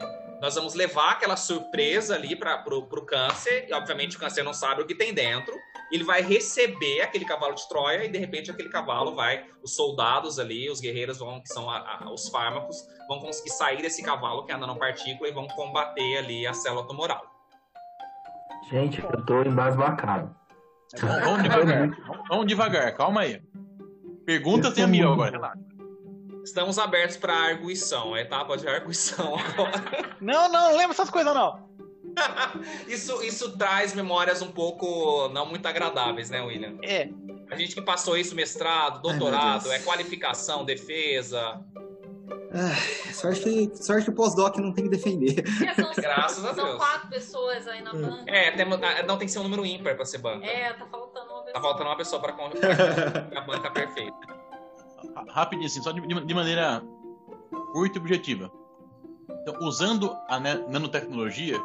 nós vamos levar aquela surpresa ali para o câncer, e obviamente o câncer não sabe o que tem dentro, ele vai receber aquele cavalo de Troia e de repente aquele cavalo vai, os soldados ali, os guerreiros vão, que são a, a, os fármacos, vão conseguir sair desse cavalo que é a nanopartícula e vão combater ali a célula tumoral. Gente, eu tô embasbacado. Vamos devagar, vamos devagar, calma aí. Pergunta tem a minha agora, relaxa. Estamos abertos para arguição, a etapa de arguição agora. Não, não, não lembra essas coisas não. isso, isso traz memórias um pouco não muito agradáveis, né, William? É. A gente que passou isso, mestrado, doutorado, Ai, é qualificação, defesa. Ah, sorte que, sorte que o pós-doc não tem que defender. É, são, Graças a Deus. São quatro pessoas aí na hum. banca. É, tem, ah, não tem que ser um número ímpar para ser banca. É, tá faltando uma pessoa. Tá faltando uma pessoa para a banca perfeita rapidinho assim, só de, de maneira curta e objetiva. Então, usando a nanotecnologia,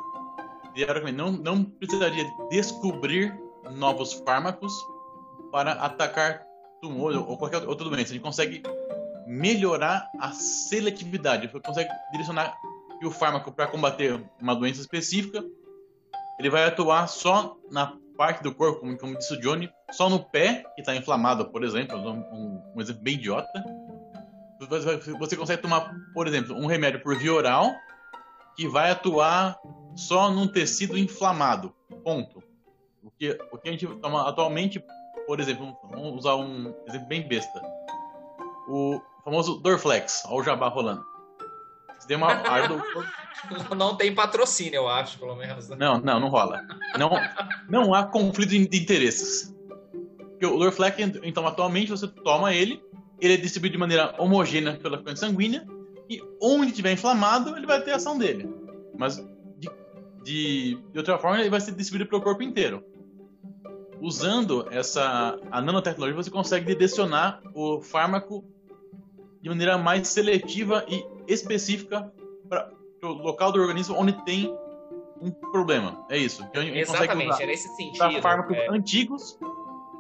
não, não precisaria descobrir novos fármacos para atacar tumor ou qualquer outra doença. A gente consegue melhorar a seletividade. Você consegue direcionar o fármaco para combater uma doença específica. Ele vai atuar só na parte do corpo, como, como disse o Johnny, só no pé, que está inflamado, por exemplo, um, um, exemplo bem idiota. Você, você consegue tomar, por exemplo, um remédio por via oral, que vai atuar só num tecido inflamado. Ponto. O que, o que a gente toma atualmente, por exemplo, vamos usar um exemplo bem besta. O famoso Dorflex, olha o jabá rolando. Você tem uma Não tem patrocínio, eu acho, pelo menos. Não, não, não rola. Não, não há conflito de interesses. Porque o Dorflex, então, atualmente você toma ele, ele é distribuído de maneira homogênea pela corrente sanguínea, e onde tiver inflamado, ele vai ter ação dele. Mas de, de, de outra forma, ele vai ser distribuído pelo corpo inteiro. Usando essa a nanotecnologia, você consegue direcionar o fármaco de maneira mais seletiva e específica para local do organismo onde tem um problema. É isso. Então, Exatamente, é nesse sentido. fármacos é... antigos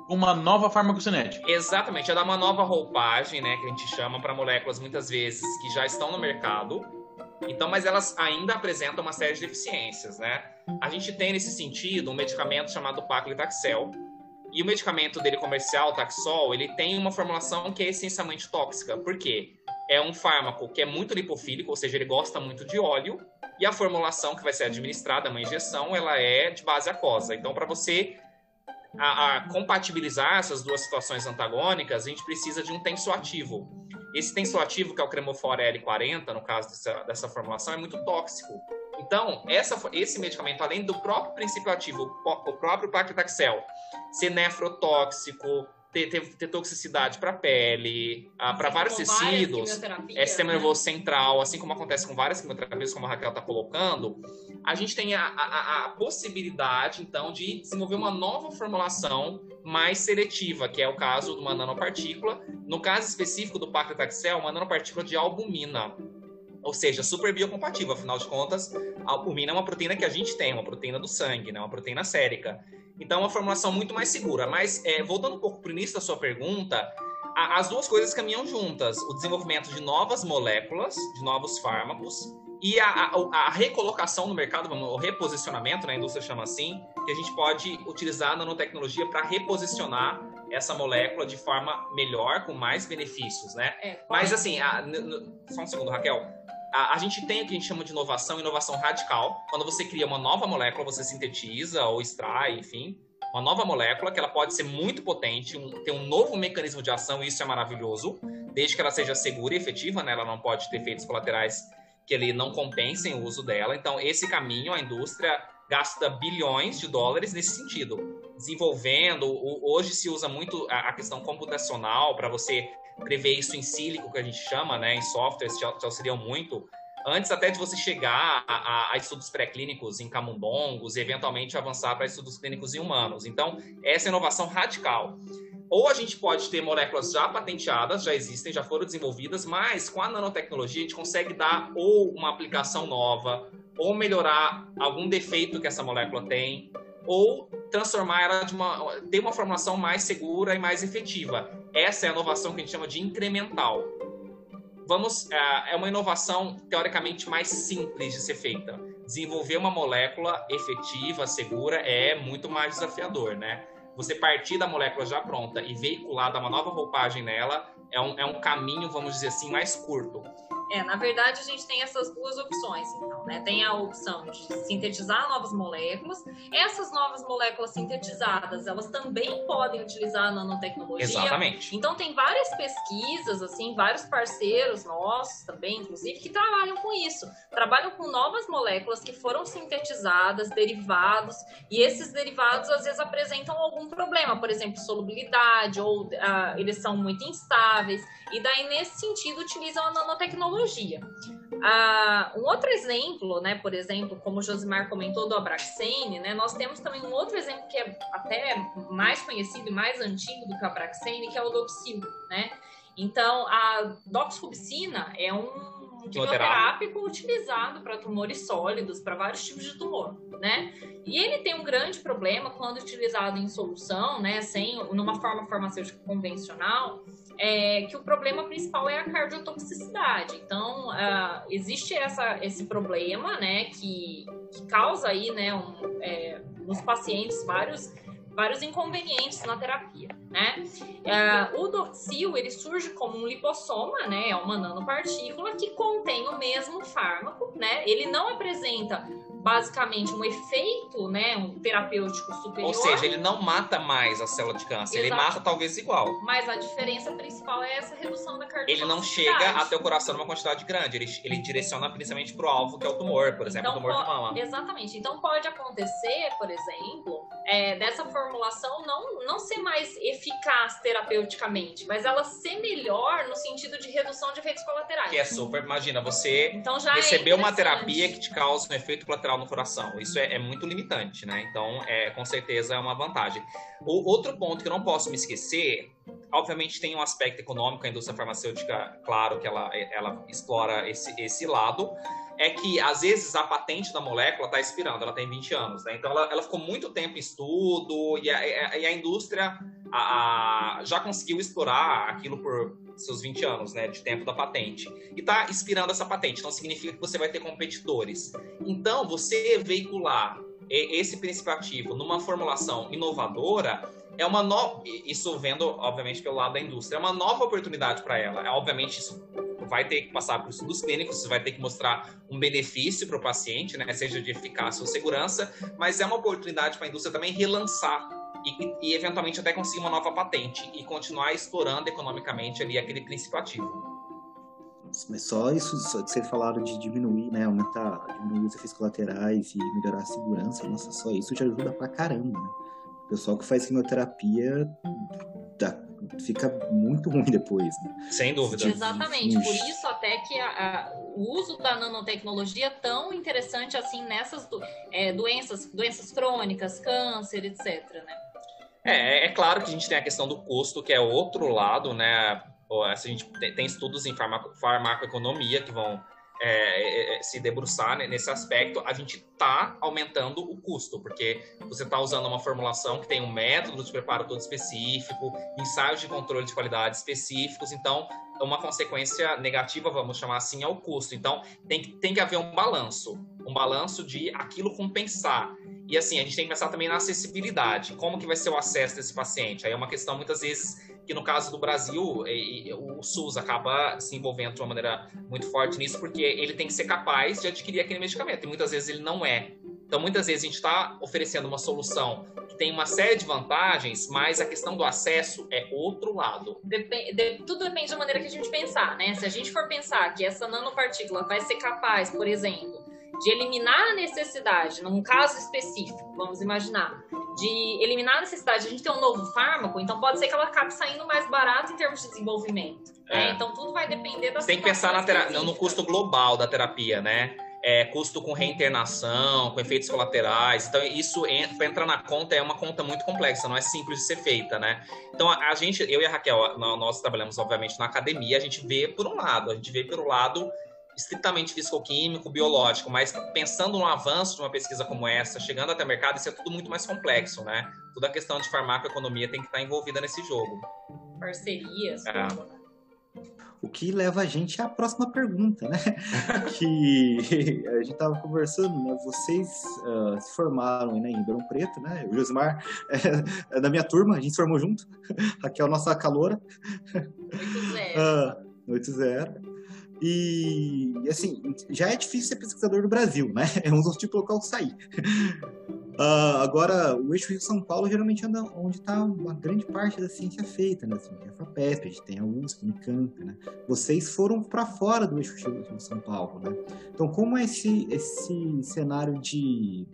com uma nova farmacocinética. Exatamente, é dar uma nova roupagem, né, que a gente chama para moléculas muitas vezes que já estão no mercado. Então, mas elas ainda apresentam uma série de deficiências, né? A gente tem nesse sentido um medicamento chamado Paclitaxel, e o medicamento dele comercial, Taxol, ele tem uma formulação que é essencialmente tóxica. Por quê? É um fármaco que é muito lipofílico, ou seja, ele gosta muito de óleo, e a formulação que vai ser administrada, uma injeção, ela é de base aquosa. Então, para você a, a, compatibilizar essas duas situações antagônicas, a gente precisa de um tensoativo. Esse tensoativo, que é o cremofora L40, no caso dessa, dessa formulação, é muito tóxico. Então, essa, esse medicamento, além do próprio princípio ativo, o próprio paclitaxel, ser nefrotóxico, ter, ter, ter toxicidade para a pele, ah, para vários tecidos, é sistema né? nervoso central, assim como acontece com várias quimioterapias, como a Raquel está colocando, a gente tem a, a, a, possibilidade, então, de desenvolver uma nova formulação mais seletiva, que é o caso de uma nanopartícula. No caso específico do paclitaxel, uma nanopartícula de albumina ou seja, super biocompatível. Afinal de contas, a albumina é uma proteína que a gente tem, uma proteína do sangue, né? uma proteína sérica. Então, é uma formulação muito mais segura. Mas, é, voltando um pouco para o início da sua pergunta, a, as duas coisas caminham juntas: o desenvolvimento de novas moléculas, de novos fármacos, e a, a, a recolocação no mercado, o reposicionamento, na né? indústria chama assim, que a gente pode utilizar a nanotecnologia para reposicionar essa molécula de forma melhor, com mais benefícios, né? É, Mas assim, a, só um segundo, Raquel. A, a, gente tem o que a gente chama de inovação, inovação radical. Quando você cria uma nova molécula, você sintetiza ou extrai, enfim, uma nova molécula que ela pode ser muito potente, um, ter um novo mecanismo de ação, e isso é maravilhoso, desde que ela seja segura e efetiva, né? Ela não pode ter efeitos colaterais que ele não compensem o uso dela. Então, esse caminho a indústria gasta bilhões de dólares nesse sentido, desenvolvendo. Hoje se usa muito a questão computacional para você prever isso em sílico, que a gente chama, né, em softwares te, auxiliam muito. Antes até de você chegar a, a, a estudos pré-clínicos em camundongos e eventualmente avançar para estudos clínicos em humanos. Então, essa é inovação radical. Ou a gente pode ter moléculas já patenteadas, já existem, já foram desenvolvidas, mas com a nanotecnologia a gente consegue dar ou uma aplicação nova, ou melhorar algum defeito que essa molécula tem, ou transformar ela de uma ter uma formulação mais segura e mais efetiva. Essa é a inovação que a gente chama de incremental. Vamos é, é uma inovação teoricamente mais simples de ser feita. Desenvolver uma molécula efetiva, segura é muito mais desafiador, né? Você partir da molécula já pronta e veicular, dar uma nova roupagem nela, é um, é um caminho, vamos dizer assim, mais curto. É, na verdade, a gente tem essas duas opções, então, né? Tem a opção de sintetizar novas moléculas. Essas novas moléculas sintetizadas, elas também podem utilizar a nanotecnologia. Exatamente. Então, tem várias pesquisas, assim, vários parceiros nossos também, inclusive, que trabalham com isso. Trabalham com novas moléculas que foram sintetizadas, derivados, e esses derivados, às vezes, apresentam algum problema, por exemplo, solubilidade, ou uh, eles são muito instáveis. E daí, nesse sentido, utilizam a nanotecnologia. Ah, um outro exemplo, né, por exemplo, como o Josimar comentou do Abraxane, né, nós temos também um outro exemplo que é até mais conhecido e mais antigo do que o Abraxane, que é o Doxil, né? Então, a doxorubicina é um quimioterápico utilizado para tumores sólidos, para vários tipos de tumor, né? E ele tem um grande problema quando utilizado em solução, né, sem numa forma farmacêutica convencional, é que o problema principal é a cardiotoxicidade. Então, uh, existe essa, esse problema, né, que, que causa aí, né, um, é, nos pacientes vários vários inconvenientes na terapia, né? Uh, o doxil, ele surge como um lipossoma, né? É uma nanopartícula que contém o mesmo fármaco, né? Ele não apresenta basicamente um efeito, né, um terapêutico superior. Ou seja, ele não mata mais a célula de câncer, Exato. ele mata talvez igual. Mas a diferença principal é essa redução da cardiologia. Ele não chega até o coração numa quantidade grande, ele, ele direciona principalmente para o alvo, que é o tumor, por exemplo, então, o tumor de mama. Exatamente. Então pode acontecer, por exemplo, é, dessa formulação não, não ser mais eficaz terapeuticamente, mas ela ser melhor no sentido de redução de efeitos colaterais. Que é super, imagina, você então, recebeu é uma terapia que te causa um efeito colateral no coração. Isso é, é, muito limitante, né? Então, é, com certeza é uma vantagem. O outro ponto que eu não posso me esquecer, obviamente tem um aspecto econômico, a indústria farmacêutica, claro que ela, ela explora esse, esse lado, é que às vezes a patente da molécula está expirando, ela tem 20 anos, né? Então ela, ela, ficou muito tempo em estudo e a, e a indústria a, a, já conseguiu explorar aquilo por seus 20 anos, né, de tempo da patente. E está expirando essa patente, então significa que você vai ter competidores. Então, você veicular esse princípio ativo numa formulação inovadora é uma nova, isso vendo, obviamente, pelo lado da indústria, é uma nova oportunidade para ela. É, obviamente, isso vai ter que passar por estudos clínicos, você vai ter que mostrar um benefício para o paciente, né, seja de eficácia ou segurança, mas é uma oportunidade para a indústria também relançar e, e, eventualmente até conseguir uma nova patente e continuar explorando economicamente ali aquele princípio ativo. Mas só isso, só vocês falaram de diminuir, né, aumentar, diminuir os efeitos colaterais e melhorar a segurança, nossa, só isso já ajuda pra caramba, né? O pessoal que faz quimioterapia dá, fica muito ruim depois, né? Sem dúvida. Exatamente, por isso até que a, a, o uso da nanotecnologia é tão interessante assim nessas do, é, doenças, doenças crônicas, câncer, etc, né? É, é claro que a gente tem a questão do custo, que é outro lado, né? A gente tem estudos em farmaco, farmacoeconomia que vão é, é, é, se debruçar nesse aspecto, a gente está aumentando o custo, porque você está usando uma formulação que tem um método de preparo todo específico, ensaios de controle de qualidade específicos, então uma consequência negativa, vamos chamar assim, é o custo. Então tem que, tem que haver um balanço, um balanço de aquilo compensar. E assim, a gente tem que pensar também na acessibilidade, como que vai ser o acesso desse paciente. Aí é uma questão muitas vezes que no caso do Brasil, o SUS acaba se envolvendo de uma maneira muito forte nisso, porque ele tem que ser capaz de adquirir aquele medicamento, e muitas vezes ele não é. Então, muitas vezes a gente está oferecendo uma solução que tem uma série de vantagens, mas a questão do acesso é outro lado. De, tudo depende da maneira que a gente pensar, né? Se a gente for pensar que essa nanopartícula vai ser capaz, por exemplo, de eliminar a necessidade, num caso específico, vamos imaginar, de eliminar a necessidade de a gente ter um novo fármaco, então pode ser que ela acabe saindo mais barato em termos de desenvolvimento. Né? É. Então tudo vai depender da Tem que pensar na no custo global da terapia, né? É, custo com reinternação, com efeitos colaterais. Então, isso para entrar na conta é uma conta muito complexa, não é simples de ser feita, né? Então, a, a gente, eu e a Raquel, nós trabalhamos, obviamente, na academia, a gente vê por um lado, a gente vê pelo lado estritamente fisicoquímico, biológico, mas pensando no avanço de uma pesquisa como essa, chegando até o mercado, isso é tudo muito mais complexo, né? Toda a questão de farmacoeconomia tem que estar envolvida nesse jogo. Parcerias. É. O que leva a gente à próxima pergunta, né? que a gente estava conversando, né? Vocês uh, se formaram né, em Ribeirão Preto, né? O Josimar é, é, da minha turma, a gente se formou junto. Raquel, nossa caloura. 8-0. Uh, e, assim, já é difícil ser pesquisador no Brasil, né? É um dos tipos local de sair. Uh, agora, o eixo Rio-São Paulo geralmente anda onde está uma grande parte da ciência feita, né? Assim, tem a FAPESP, a gente tem a USP, a Unicamp, né? Vocês foram para fora do eixo Rio-São Paulo, né? Então, como é esse, esse cenário de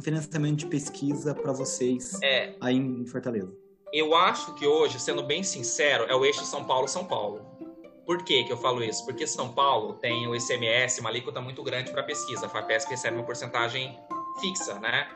financiamento de pesquisa para vocês é, aí em Fortaleza? Eu acho que hoje, sendo bem sincero, é o eixo São Paulo-São Paulo. Por que, que eu falo isso? Porque São Paulo tem o ICMS, uma alíquota muito grande para pesquisa. A FAPESP recebe uma porcentagem fixa, né?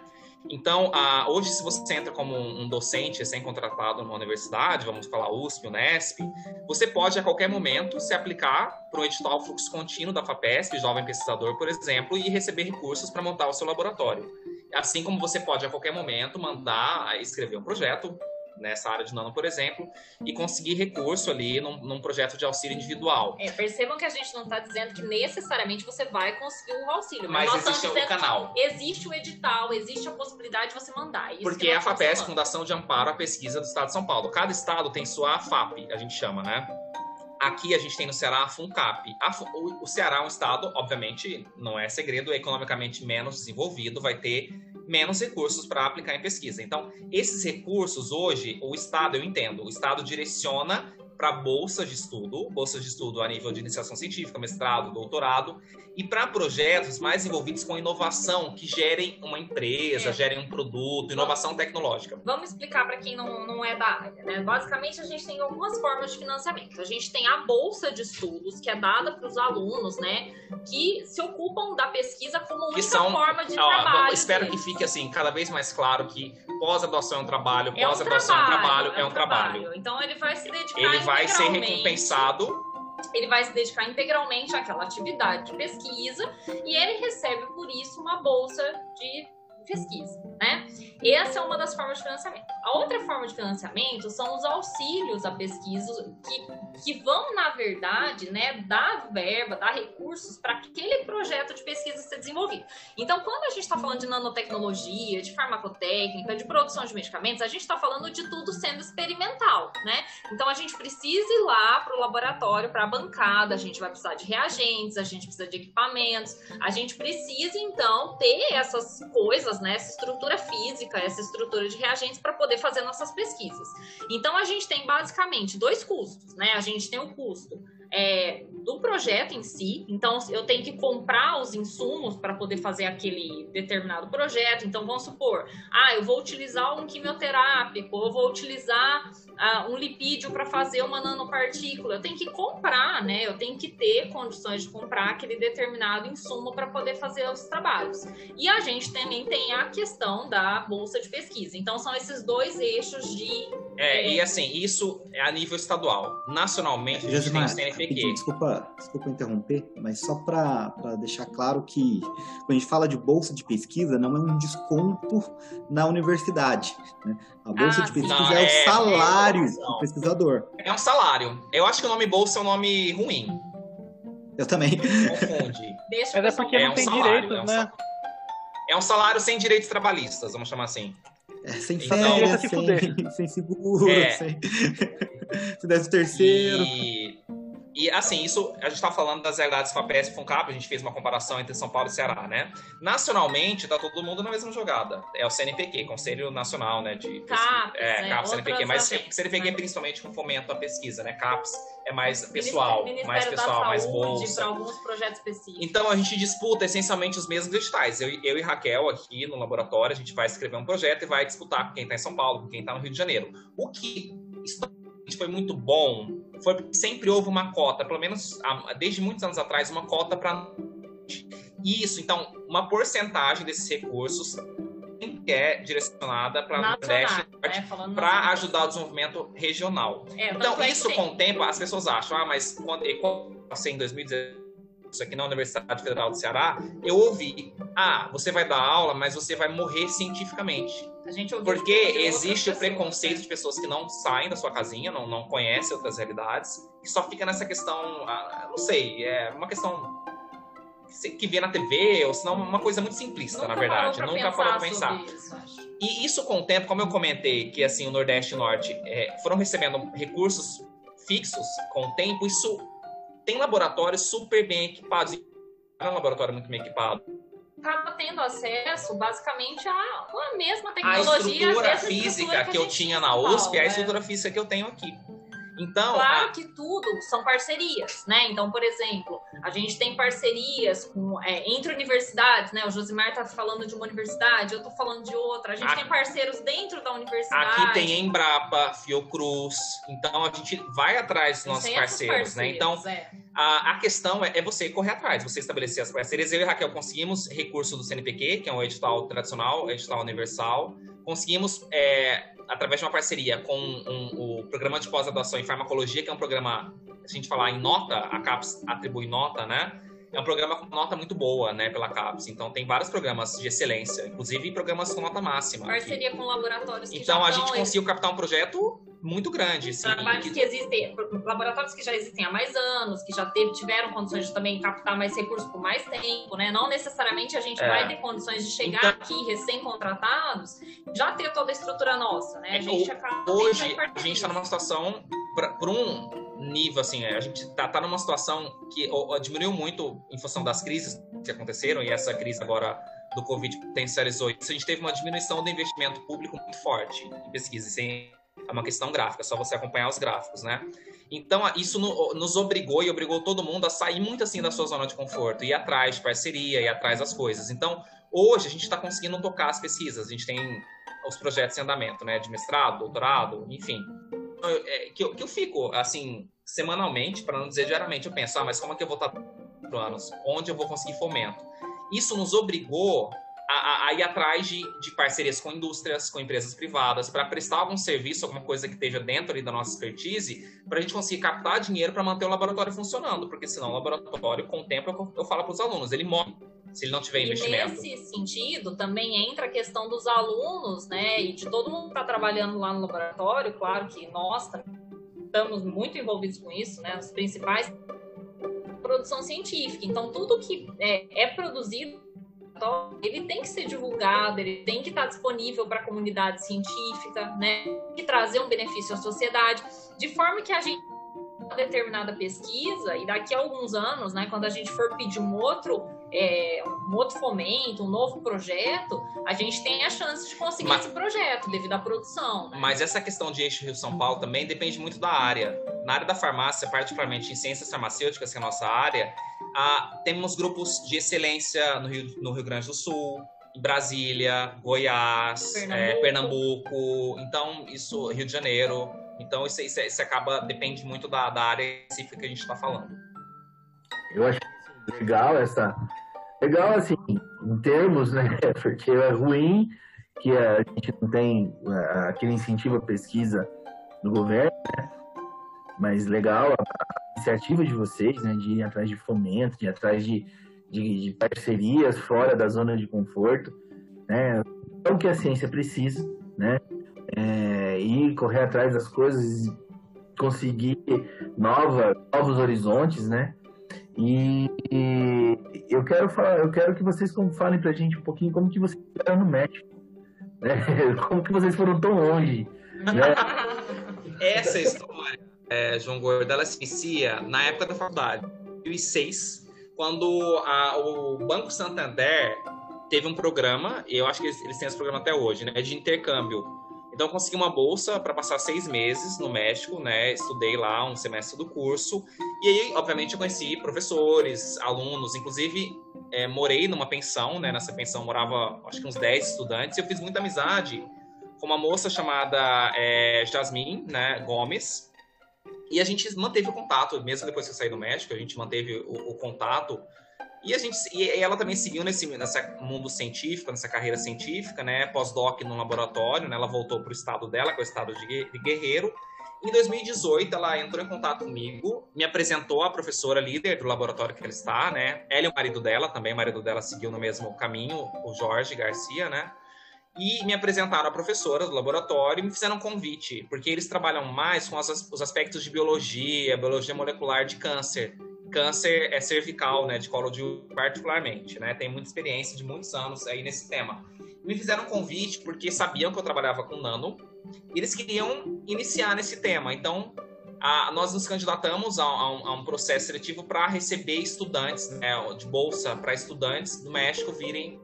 Então, ah, hoje, se você entra como um docente recém-contratado numa universidade, vamos falar USP, Unesp, você pode a qualquer momento se aplicar para o edital fluxo contínuo da FAPESP, Jovem Pesquisador, por exemplo, e receber recursos para montar o seu laboratório. Assim como você pode a qualquer momento mandar escrever um projeto nessa área de nano, por exemplo, e conseguir recurso ali num, num projeto de auxílio individual. É, percebam que a gente não está dizendo que necessariamente você vai conseguir um auxílio, mas, mas existe o canal. Existe o edital, existe a possibilidade de você mandar. Isso Porque é a FAPES, Fundação de Amparo à Pesquisa do Estado de São Paulo. Cada estado tem sua FAP, a gente chama, né? Aqui a gente tem no Ceará a FUNCAP. A, o, o Ceará é um estado, obviamente, não é segredo, é economicamente menos desenvolvido, vai ter menos recursos para aplicar em pesquisa. Então, esses recursos hoje, o Estado, eu entendo, o Estado direciona para bolsas de estudo, bolsas de estudo a nível de iniciação científica, mestrado, doutorado, e para projetos mais envolvidos com inovação, que gerem uma empresa, é. gerem um produto, inovação tecnológica. Vamos explicar para quem não, não é da área, né? Basicamente, a gente tem algumas formas de financiamento. A gente tem a bolsa de estudos, que é dada para os alunos, né, que se ocupam da pesquisa como única são, forma de ó, trabalho. Espero deles. que fique assim, cada vez mais claro que pós-graduação é um trabalho, pós-graduação é, um é um trabalho, é um, trabalho. trabalho. Então ele vai se dedicar Ele vai ser recompensado. Ele vai se dedicar integralmente àquela atividade de pesquisa e ele recebe por isso uma bolsa de pesquisa, né? Essa é uma das formas de financiamento. A outra forma de financiamento são os auxílios à pesquisa, que, que vão, na verdade, né, dar verba, dar recursos para aquele projeto de pesquisa ser desenvolvido. Então, quando a gente está falando de nanotecnologia, de farmacotécnica, de produção de medicamentos, a gente está falando de tudo sendo experimental, né? Então, a gente precisa ir lá para o laboratório, para a bancada, a gente vai precisar de reagentes, a gente precisa de equipamentos, a gente precisa, então, ter essas coisas né, essa estrutura física, essa estrutura de reagentes para poder fazer nossas pesquisas. Então a gente tem basicamente dois custos, né? A gente tem o custo é, do projeto em si. Então, eu tenho que comprar os insumos para poder fazer aquele determinado projeto. Então, vamos supor, ah, eu vou utilizar um quimioterápico, eu vou utilizar uh, um lipídio para fazer uma nanopartícula. Eu tenho que comprar, né? Eu tenho que ter condições de comprar aquele determinado insumo para poder fazer os trabalhos. E a gente também tem a questão da bolsa de pesquisa. Então, são esses dois eixos de. É, é... e assim, isso é a nível estadual. Nacionalmente, a gente tem o CNPq. Desculpa, desculpa interromper, mas só para deixar claro que quando a gente fala de bolsa de pesquisa, não é um desconto na universidade. Né? A bolsa ah, de pesquisa não, é, é, o salário salário do pesquisador. É um salário. Eu acho que o nome bolsa é um nome ruim. Eu também. Confunde. Mas é porque é não um tem salário, direitos, é um né? É um salário sem direitos trabalhistas, vamos chamar assim. É, sem então, férias, sem, sem seguro, é. sem, sem décimo terceiro. E e assim, isso a gente está falando das realidades FAPES e FUNCAP, a gente fez uma comparação entre São Paulo e Ceará, né? Nacionalmente, está todo mundo na mesma jogada. É o CNPq, Conselho Nacional, né? De, CAPES, é, né? CAPES, CNPq, mas CNPq principalmente com fomento à pesquisa, né? CAPES é mais pessoal, Ministério mais pessoal, mais bolsa. para alguns projetos específicos. Então a gente disputa essencialmente os mesmos editais. Eu, eu e Raquel aqui no laboratório, a gente vai escrever um projeto e vai disputar com quem está em São Paulo, com quem está no Rio de Janeiro. O que foi muito bom foi porque sempre houve uma cota, pelo menos desde muitos anos atrás, uma cota para isso. Então, uma porcentagem desses recursos é direcionada para Nordeste né? para ajudar o desenvolvimento regional. É, então, isso com o tempo, as pessoas acham, ah, mas quando, quando eu passei em 2019 aqui na Universidade Federal do Ceará, eu ouvi: ah, você vai dar aula, mas você vai morrer cientificamente. Porque existe o preconceito de pessoas que não saem da sua casinha, não, não conhecem outras realidades, que só fica nessa questão, ah, não sei, é uma questão que vê na TV, ou senão uma coisa muito simplista, Nunca na verdade. Nunca parou pra pensar. Isso, e isso com o tempo, como eu comentei, que assim o Nordeste e o Norte é, foram recebendo recursos fixos com o tempo, isso tem laboratórios super bem equipados. É um laboratório muito bem equipado. Acaba tendo acesso, basicamente, a uma mesma tecnologia. A estrutura física que, que, eu tinha na USP é a estrutura física que eu tenho aqui. Então, Claro que tudo são parcerias, né? Então, por exemplo, a gente tem parcerias com, é, entre universidades, né? O Josimar tá falando de uma universidade, eu tô falando de outra. A gente Aqui- tem parceiros dentro da universidade. Aqui tem Embrapa, Fiocruz, então a gente vai atrás dos nossos essas parceiros, né? Então, é. a, a questão é, é você correr atrás, você estabelecer as parcerias. Eu e Raquel conseguimos recurso do CNPq, que é um edital tradicional, edital universal. Conseguimos, é, através de uma parceria com um- o programa de pós-graduação em farmacologia, que é um programa, se a gente falar em nota, a CAPES atribui nota, né? É um programa com nota muito boa, né, pela CAPES. Então, tem vários programas de excelência, inclusive programas com nota máxima. Parceria com laboratórios que Então, a gente conseguiu captar um projeto muito grande, assim, Trabalhos que- que existem, laboratórios que já existem há mais anos, que já teve- tiveram condições de também captar mais recursos por mais tempo, né? Não necessariamente a gente É. vai ter condições de chegar Então- aqui recém-contratados, já ter toda a estrutura nossa, né? A É, gente acaba hoje a gente está numa situação para um nível assim a gente está tá numa situação que ó, diminuiu muito em função das crises que aconteceram e essa crise agora do covid potencializou isso a gente teve uma diminuição do investimento público muito forte em pesquisa isso é uma questão gráfica é só você acompanhar os gráficos né então isso no- nos obrigou e obrigou todo mundo a sair muito assim da sua zona de conforto ir atrás de parceria ir atrás das coisas então hoje a gente está conseguindo tocar as pesquisas a gente tem os projetos em andamento, né? De mestrado, doutorado, enfim. É, que, eu, que eu fico, assim, semanalmente, para não dizer diariamente, eu penso, ah, mas como é que eu vou estar quatro anos? Onde eu vou conseguir fomento? Isso nos obrigou a, a- a ir atrás de, de parcerias com indústrias, com empresas privadas, para prestar algum serviço, alguma coisa que esteja dentro ali da nossa expertise, para a gente conseguir captar dinheiro para manter o laboratório funcionando, porque senão o laboratório, com o tempo, eu, eu falo para os alunos, ele morre se ele não tiver E investimento. nesse sentido, também entra a questão dos alunos, né? E de todo mundo que está trabalhando lá no laboratório, claro que nós estamos muito envolvidos com isso, né? Os principais produção científica. Então, tudo que é, é produzido ele tem que ser divulgado, ele tem que estar disponível para a comunidade científica, né? Que trazer um benefício à sociedade, de forma que a gente uma determinada pesquisa e daqui a alguns anos, né, quando a gente for pedir um outro é, um outro fomento, um novo projeto, a gente tem a chance de conseguir Mas- esse projeto devido à produção. Né? Mas essa questão de eixo Rio-São Paulo também depende muito da área. Na área da farmácia, particularmente em ciências farmacêuticas, que é a nossa área, ah, temos grupos de excelência no Rio, no Rio Grande do Sul, em Brasília, Goiás, Pernambuco. eh, Pernambuco. Então, isso, Rio de Janeiro. Então, isso, isso, isso acaba, depende muito da, da área específica que a gente está falando. Eu acho legal essa. Legal, assim, em termos, né? Porque é ruim que a gente não tem é, aquele incentivo à pesquisa do governo, né? Mas legal a, iniciativa de vocês, né? De ir atrás de fomento, de ir atrás de, de, de parcerias fora da zona de conforto, né? É o que a ciência precisa, né? É, ir correr atrás das coisas, conseguir nova, novos horizontes, né? E, e eu quero falar, eu quero que vocês falem pra gente um pouquinho como que vocês ficaram no México, né? Como que vocês foram tão longe, né? Essa história, é, João Gordo, ela se inicia na época da faculdade, 2006, quando a- o Banco Santander teve um programa, eu acho que eles, eles têm esse programa até hoje, né, de intercâmbio. Então, consegui uma bolsa para passar seis meses no México, né? Estudei lá um semestre do curso. E aí, obviamente, eu conheci professores, alunos, inclusive é, morei numa pensão, né? Nessa pensão morava acho que uns 10 estudantes. E eu fiz muita amizade com uma moça chamada é, Jasmine né, Gomes. E a gente manteve o contato, mesmo depois que eu saí do México, a gente manteve o, o contato. E, a gente, e ela também seguiu nesse nessa mundo científico, nessa carreira científica, né? Pós-doc no laboratório, né? Ela voltou para o estado dela, que é o estado de, Gue- de Guerreiro. Em 2018, ela entrou em contato comigo, me apresentou a professora líder do laboratório que ela está, né? Ela e o marido dela, também o marido dela seguiu no mesmo caminho, o Jorge Garcia, né? E me apresentaram a professora do laboratório e me fizeram um convite, porque eles trabalham mais com os aspectos de biologia, biologia molecular de câncer. Câncer é cervical, né, de colo de útero particularmente, né? Tem muita experiência de muitos anos aí nesse tema. Me fizeram um convite porque sabiam que eu trabalhava com nano e eles queriam iniciar nesse tema. Então, a- nós nos candidatamos a, a um, a um processo seletivo para receber estudantes, né, de bolsa para estudantes do México virem.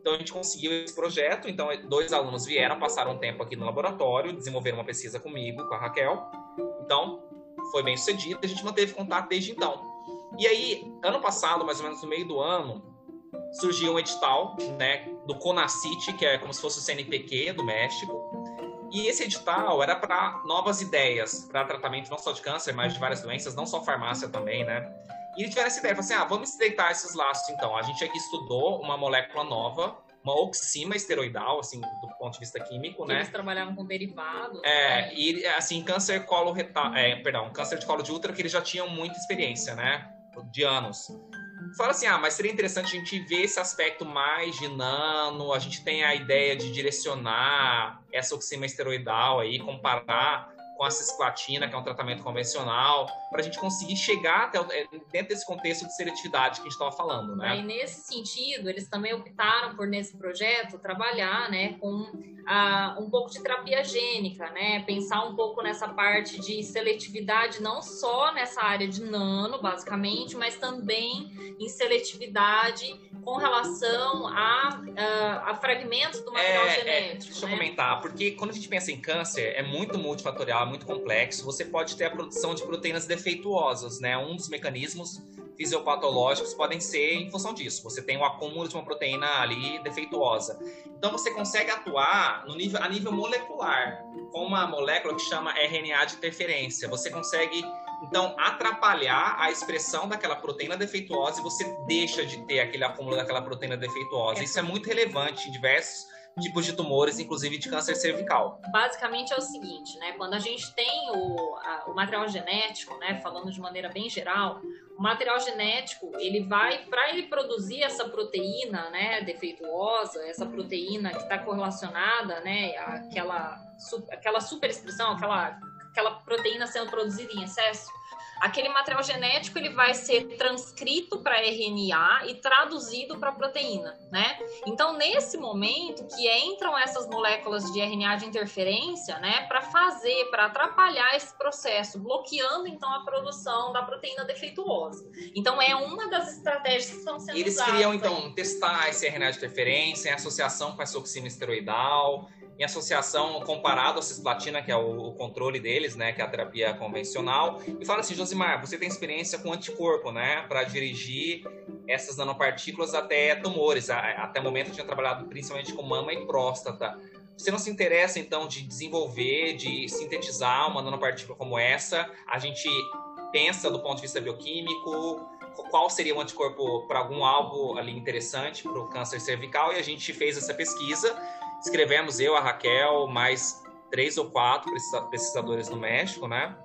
Então, a gente conseguiu esse projeto. Então, dois alunos vieram, passaram um tempo aqui no laboratório, desenvolveram uma pesquisa comigo, com a Raquel. Então, foi bem sucedida, a gente manteve contato desde então. E aí, ano passado, mais ou menos no meio do ano, surgiu um edital, né, do CONACIT, que é como se fosse o CNPq do México. E esse edital era para novas ideias, para tratamento não só de câncer, mas de várias doenças, não só farmácia também, né? E eles tiveram essa ideia, assim, ah, vamos estreitar esses laços então. A gente aqui estudou uma molécula nova, uma oxima esteroidal, assim, do ponto de vista químico, né? Eles trabalhavam com derivados. É, né? e assim, câncer colo retal, é, perdão, câncer de colo de útero que eles já tinham muita experiência, né? De anos. Fala assim, ah, mas seria interessante a gente ver esse aspecto mais de nano, a gente tem a ideia de direcionar essa oxima esteroidal aí, comparar com a cisplatina, que é um tratamento convencional, para a gente conseguir chegar até o, é, dentro desse contexto de seletividade que a gente estava falando, né? Aí, nesse sentido, eles também optaram por, nesse projeto, trabalhar né, com ah, um pouco de terapia gênica, né? Pensar um pouco nessa parte de seletividade, não só nessa área de nano, basicamente, mas também em seletividade com relação a, a, a fragmentos do material É, é, genético. deixa eu né? comentar, porque quando a gente pensa em câncer, é muito multifatorial, é muito complexo. Você pode ter a produção de proteínas defeituosas, né? Um dos mecanismos fisiopatológicos podem ser em função disso. Você tem o acúmulo de uma proteína ali defeituosa. Então você consegue atuar no nível, a nível molecular, com uma molécula que chama RNA de interferência. Você consegue então atrapalhar a expressão daquela proteína defeituosa e você deixa de ter aquele acúmulo daquela proteína defeituosa. É. Isso é muito relevante em diversos tipos de tumores, inclusive de câncer cervical. basicamente é o seguinte, né? Quando a gente tem o, a- o material genético, né? Falando de maneira bem geral, o material genético ele vai para ele produzir essa proteína, né? Defeituosa, essa proteína que está correlacionada, né? Aquela aquela superexpressão, aquela aquela proteína sendo produzida em excesso. Aquele material genético ele vai ser transcrito para RNA e traduzido para proteína, né? Então, nesse momento que entram essas moléculas de RNA de interferência, né, para fazer, para atrapalhar esse processo, bloqueando então a produção da proteína defeituosa. Então, é uma das estratégias que estão sendo E eles usadas. queriam, aí. então, testar esse RNA de interferência em associação com essa oxina esteroidal, em associação comparado à cisplatina, que é o, o controle deles, né, que é a terapia convencional. E fala assim, Josimar, você tem experiência com anticorpo, né, para dirigir essas nanopartículas até tumores. Até o momento eu tinha trabalhado principalmente com mama e próstata. Você não se interessa, então, de desenvolver, de sintetizar uma nanopartícula como essa? A gente pensa do ponto de vista bioquímico, qual seria o anticorpo para algum alvo ali interessante para o câncer cervical e a gente fez essa pesquisa. Escrevemos eu, a Raquel, mais três ou quatro pesquisa- pesquisadores no México, né?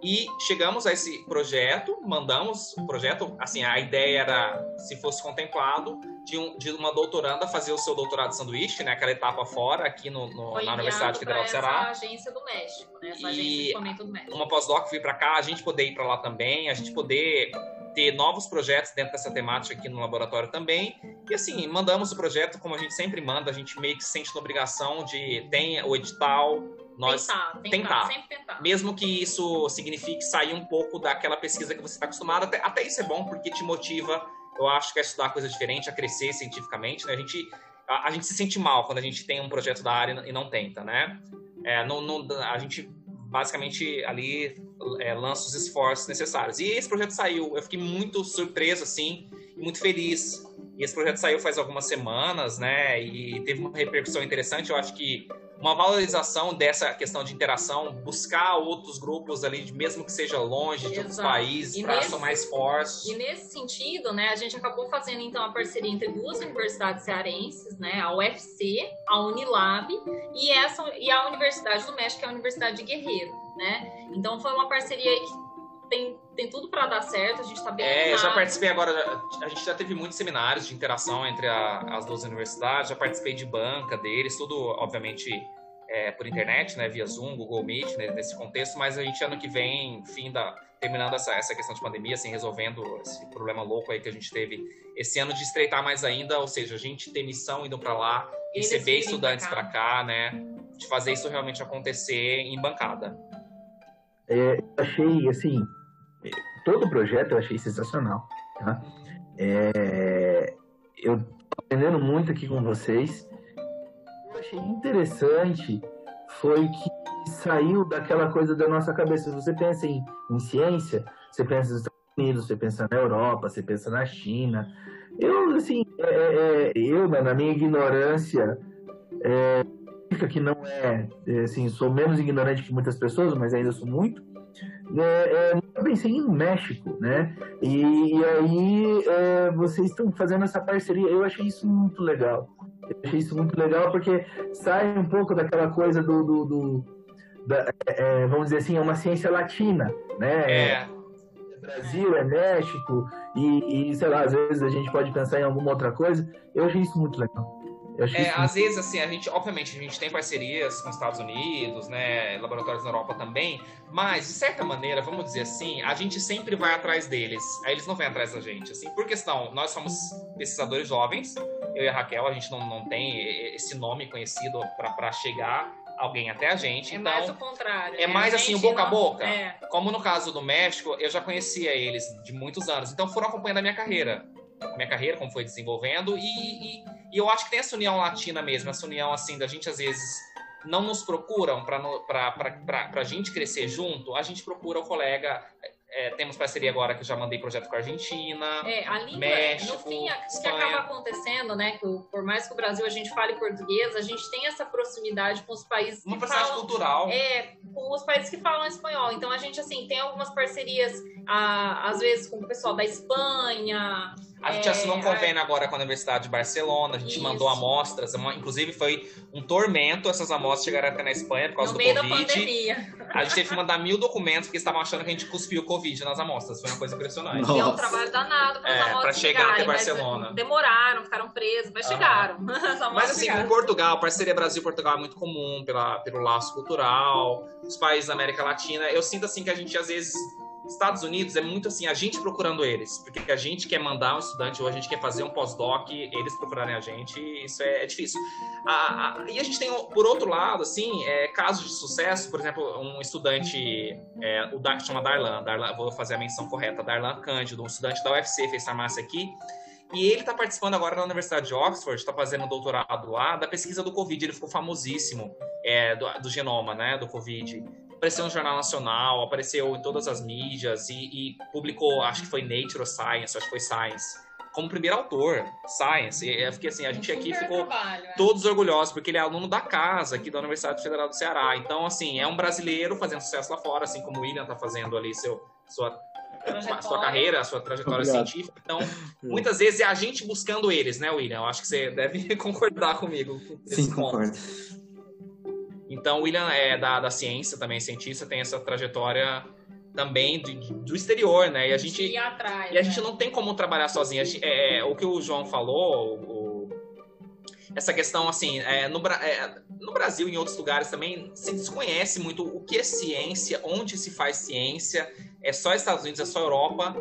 E chegamos a esse projeto, mandamos o projeto, assim, a ideia era, se fosse contemplado, de, um- de uma doutoranda fazer o seu doutorado de sanduíche, né? Aquela etapa fora, aqui no, no- na Universidade Federal do Ceará. Essa agência do México, né? Essa E agência do México. uma pós-doc vir para cá, a gente poder ir para lá também, a gente poder ter novos projetos dentro dessa temática aqui no laboratório também. E assim, mandamos o projeto como a gente sempre manda, a gente meio que se sente na obrigação de tem o edital, nós tentar, tentar, tentar. tentar. mesmo que isso signifique sair um pouco daquela pesquisa que você está acostumado, até, até isso é bom porque te motiva, eu acho que a estudar coisa diferente, a crescer cientificamente, né? A gente a, a gente se sente mal quando a gente tem um projeto da área e não tenta, né? É, não, não- a gente basicamente ali é, lança os esforços necessários. E esse projeto saiu, eu fiquei muito surpreso, assim, muito feliz. E esse projeto saiu faz algumas semanas, né? E teve uma repercussão interessante. Eu acho que uma valorização dessa questão de interação, buscar outros grupos ali, mesmo que seja longe de outros Exato. países, E para somar esforços. E nesse sentido, né, a gente acabou fazendo então a parceria entre duas universidades cearenses, né, a UFC, a Unilab e essa e a Universidade do México, que é a Universidade de Guerreiro, né? Então foi uma parceria que tem, tem tudo para dar certo, a gente tá bem É, eu já animado. participei agora, a gente já teve muitos seminários de interação entre a- as duas universidades, já participei de banca deles, tudo, obviamente, é, por internet, né, via Zoom, Google Meet, né, nesse contexto, mas a gente ano que vem, fim da, terminando essa, essa questão de pandemia, assim, resolvendo esse problema louco aí que a gente teve esse ano de estreitar mais ainda, ou seja, a gente ter missão indo para lá, Eles receber estudantes pra para cá. cá, né, de fazer isso realmente acontecer em bancada. É, achei, assim, todo o projeto eu achei sensacional. Tá? É, eu tô aprendendo muito aqui com vocês. Eu achei interessante foi que saiu daquela coisa da nossa cabeça. Você pensa em, em ciência, você pensa nos Estados Unidos, você pensa na Europa, você pensa na China. Eu, assim, é, é, é eu, na minha ignorância, é, que não é, é, assim, sou menos ignorante que muitas pessoas, mas ainda sou muito. É, é, eu pensei em México, né? E, e aí é, vocês estão fazendo essa parceria. Eu achei isso muito legal. Eu achei isso muito legal porque sai um pouco daquela coisa do, do, do da, é, vamos dizer assim, é uma ciência latina, né? É. Brasil, é México, e, e, sei lá, às vezes a gente pode pensar em alguma outra coisa. Eu achei isso muito legal. É, às vezes, assim, a gente, obviamente, a gente tem parcerias com os Estados Unidos, né, laboratórios na Europa também, mas, de certa maneira, vamos dizer assim, a gente sempre vai atrás deles. Aí eles não vêm atrás da gente, assim, por questão, nós somos pesquisadores jovens, eu e a Raquel, a gente não, não tem esse nome conhecido para chegar alguém até a gente. É então, mais o contrário. É né? mais assim, o boca a boca. É. Como no caso do México, eu já conhecia eles de muitos anos, então foram acompanhando a minha carreira minha carreira, como foi desenvolvendo, e, e, e, eu acho que tem essa união latina mesmo, essa união assim da gente às vezes não nos procuram para a gente crescer junto, a gente procura o colega é, temos parceria agora que eu já mandei projeto com a Argentina, é, a língua, México, no fim, o que acaba acontecendo, né, que por mais que o Brasil a gente fale português, a gente tem essa proximidade com os países Uma que falam, cultural. É, com os países que falam espanhol. Então a gente assim tem algumas parcerias, ah, às vezes com o pessoal da Espanha, a gente é, assinou um convênio agora com a Universidade de Barcelona, a gente isso. mandou amostras, inclusive foi um tormento essas amostras chegaram até na Espanha por causa no do meio Covid. Da pandemia. A gente teve que mandar mil documentos porque estavam achando que a gente cuspiu o Covid nas amostras. Foi uma coisa impressionante. Nossa. E é um trabalho danado para é, pra chegar até Barcelona. Demoraram, ficaram presos, mas chegaram. mas assim, chegaram. com Portugal, parceria Brasil-Portugal é muito comum pela, pelo laço cultural, os países da América Latina. Eu sinto assim que a gente às vezes Estados Unidos é muito assim, a gente procurando eles, porque a gente quer mandar um estudante ou a gente quer fazer um pós-doc, eles procurarem a gente, isso é, é difícil. A, a, e a gente tem, por outro lado, assim, é, casos de sucesso, por exemplo, um estudante, é, o que chama Darlan, Darlan, vou fazer a menção correta, Darlan Cândido, um estudante da UFC, fez farmácia aqui, e ele está participando agora na Universidade de Oxford, está fazendo um doutorado lá, da pesquisa do Covid. Ele ficou famosíssimo é, do, do, genoma, né, do Covid apareceu no Jornal Nacional, apareceu em todas as mídias e, e publicou, acho que foi Nature ou Science, acho que foi Science como primeiro autor, Science. E eu fiquei assim, a gente aqui ficou trabalho, é. todos orgulhosos, porque ele é aluno da casa aqui da Universidade Federal do Ceará. Então, assim, é um brasileiro fazendo sucesso lá fora, assim como o William está fazendo ali seu, sua, sua carreira, sua trajetória Obrigado. científica. Então, muitas vezes é a gente buscando eles, né, William? Eu acho que você deve concordar comigo. Sim, concordo. Então, o William é da, da ciência, também é cientista, tem essa trajetória também do, do exterior, né? E a gente, atrás, e a gente né? não tem como trabalhar sozinho. Gente, é, o que o João falou, o, essa questão, assim, é, no, é, no Brasil e em outros lugares também se desconhece muito o que é ciência, onde se faz ciência, é só Estados Unidos, é só Europa.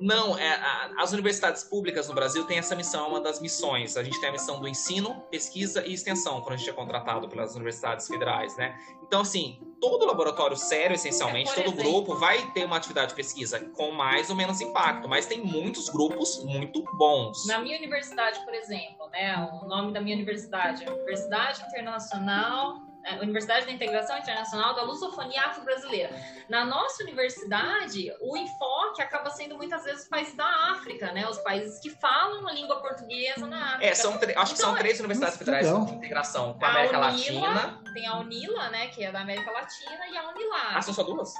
Não, é, a, as universidades públicas no Brasil têm essa missão, uma das missões. A gente tem a missão do ensino, pesquisa e extensão, quando a gente é contratado pelas universidades federais, né? Então, assim, todo laboratório sério, essencialmente, é, todo exemplo, grupo vai ter uma atividade de pesquisa com mais ou menos impacto, mas tem muitos grupos muito bons. Na minha universidade, por exemplo, né? O nome da minha universidade é Universidade Internacional é, Universidade da Integração Internacional da Lusofonia Afro-Brasileira. Na nossa universidade, o enfoque acaba sendo muitas vezes os países da África, né? Os países que falam a língua portuguesa na África. É, são acho então, que são então, três universidades federais então. de integração com a América a Unila, Latina. Tem a UNILA, né, que é da América Latina, e a UNILAR. Ah, são só duas?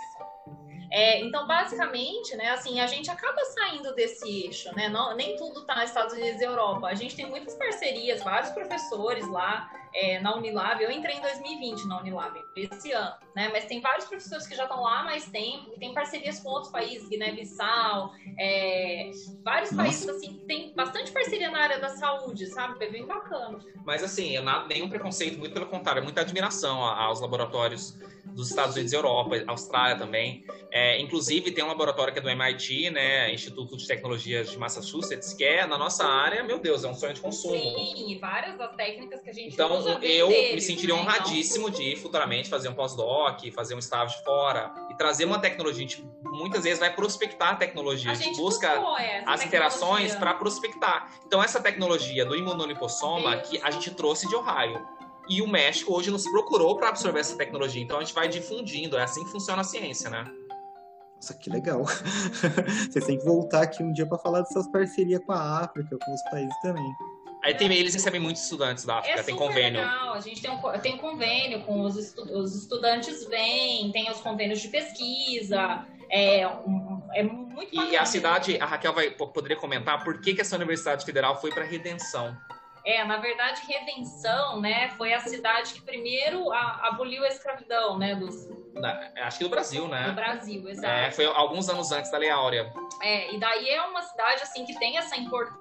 É, então, basicamente, né, assim, a gente acaba saindo desse eixo, né? Não, nem tudo está nos Estados Unidos e Europa. A gente tem muitas parcerias, vários professores lá é, na Unilab. Eu entrei em 2020 na Unilab, esse ano, né? Mas tem vários professores que já estão lá há mais tempo, e tem parcerias com outros países, Guiné-Bissau, é, vários Nossa. países, assim, tem bastante parceria na área da saúde, sabe? É bem bacana. Mas, assim, eu nada, nenhum preconceito, muito pelo contrário, muita admiração aos laboratórios dos Estados Unidos e Europa, Austrália também. É, inclusive, tem um laboratório que é do MIT, né, Instituto de Tecnologias de Massachusetts, que é na nossa área, meu Deus, é um sonho de consumo. Sim, várias das técnicas que a gente então, eu deles, me sentiria né? honradíssimo então... de futuramente fazer um pós-doc, fazer um estágio de fora e trazer uma tecnologia. A gente muitas vezes vai prospectar a tecnologia, a, a gente busca as interações para prospectar. Então, essa tecnologia do imunolipossoma que a gente trouxe de Ohio E o México hoje nos procurou para absorver essa tecnologia. Então a gente vai difundindo. É assim que funciona a ciência, né? Nossa, que legal. Vocês têm que voltar aqui um dia para falar dessas parcerias com a África, com os países também. Aí tem, eles recebem muitos estudantes da África, É tem convênio. legal. A gente tem um, tem convênio com os, estu- os estudantes vêm, tem os convênios de pesquisa. É, um- é muito E bacana. a cidade, a Raquel vai, po- poderia comentar por que, que essa Universidade Federal foi para Redenção. É, na verdade, Redenção, né, foi a cidade que primeiro a- aboliu a escravidão, né, dos, do Na- acho que do Brasil, né? Brasil, exato. É, foi alguns anos antes da Lei Áurea. É, e daí é uma cidade assim que tem essa importância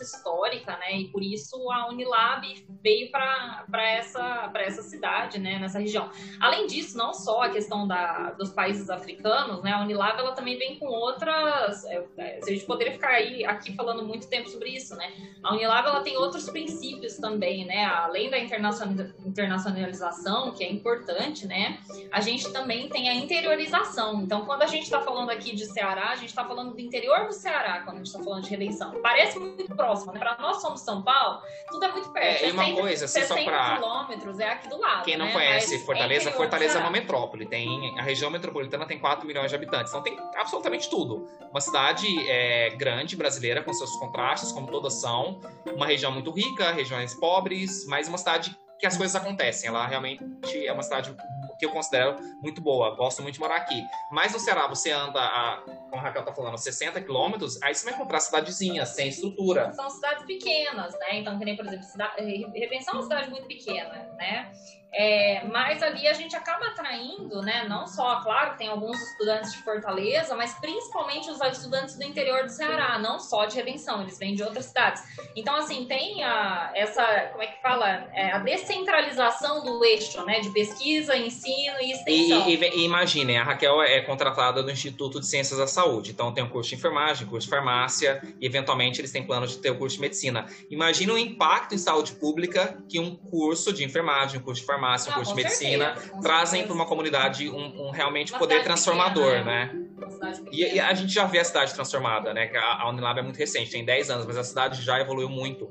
histórica, né? E por isso a Unilab veio para essa essa cidade, né? Nessa região. Além disso, não só a questão da, dos países africanos, né? A Unilab ela também vem com outras. é, é, a gente poderia ficar aí aqui falando muito tempo sobre isso, né? A Unilab ela tem outros princípios também, né? Além da internaciona- internacionalização, que é importante, né? A gente também tem a interiorização. Então, quando a gente está falando aqui de Ceará, a gente está falando do interior do Ceará, quando a gente está falando de redenção. Parece muito próximo, né? Para nós somos São Paulo, tudo é muito perto. É, e uma 60 coisa, assim, só 60 pra- quilômetros é aqui do lado. Quem não né? conhece Mas Fortaleza, Fortaleza é uma metrópole. Tem, a região metropolitana tem 4 milhões de habitantes. Então tem absolutamente tudo. Uma cidade é, grande, brasileira, com seus contrastes, como todas são. Uma região muito rica, regiões pobres, mas uma cidade que as coisas acontecem. Ela realmente é uma cidade que eu considero muito boa. Gosto muito de morar aqui. Mas no Ceará, você anda, a, como a Raquel tá falando, 60 quilômetros, aí você vai encontrar cidadezinhas, sem estrutura. São cidades pequenas, né? Então, que nem, por exemplo, cidade, Redenção é uma cidade muito pequena, né? É, mas ali a gente acaba atraindo, né? Não só, claro, tem alguns estudantes de Fortaleza, mas principalmente os estudantes do interior do Ceará, não só de Redenção, eles vêm de outras cidades. Então, assim, tem a, essa, como é que fala? É, a descentralização do eixo, né? De pesquisa, ensino e E, extensão. e- e imaginem, a Raquel é contratada do Instituto de Ciências da Saúde, então tem o curso de enfermagem, curso de farmácia, e eventualmente eles têm plano de ter o curso de medicina. Imagina o impacto em saúde pública que um curso de enfermagem, um curso de farmácia, um Não, curso de medicina certeza, trazem para uma comunidade um, um realmente Uma poder transformador, pequena, né? Cidade E, e a gente já vê a cidade transformada, né? Que A, a Unilab é muito recente, tem 10 anos, mas a cidade já evoluiu muito.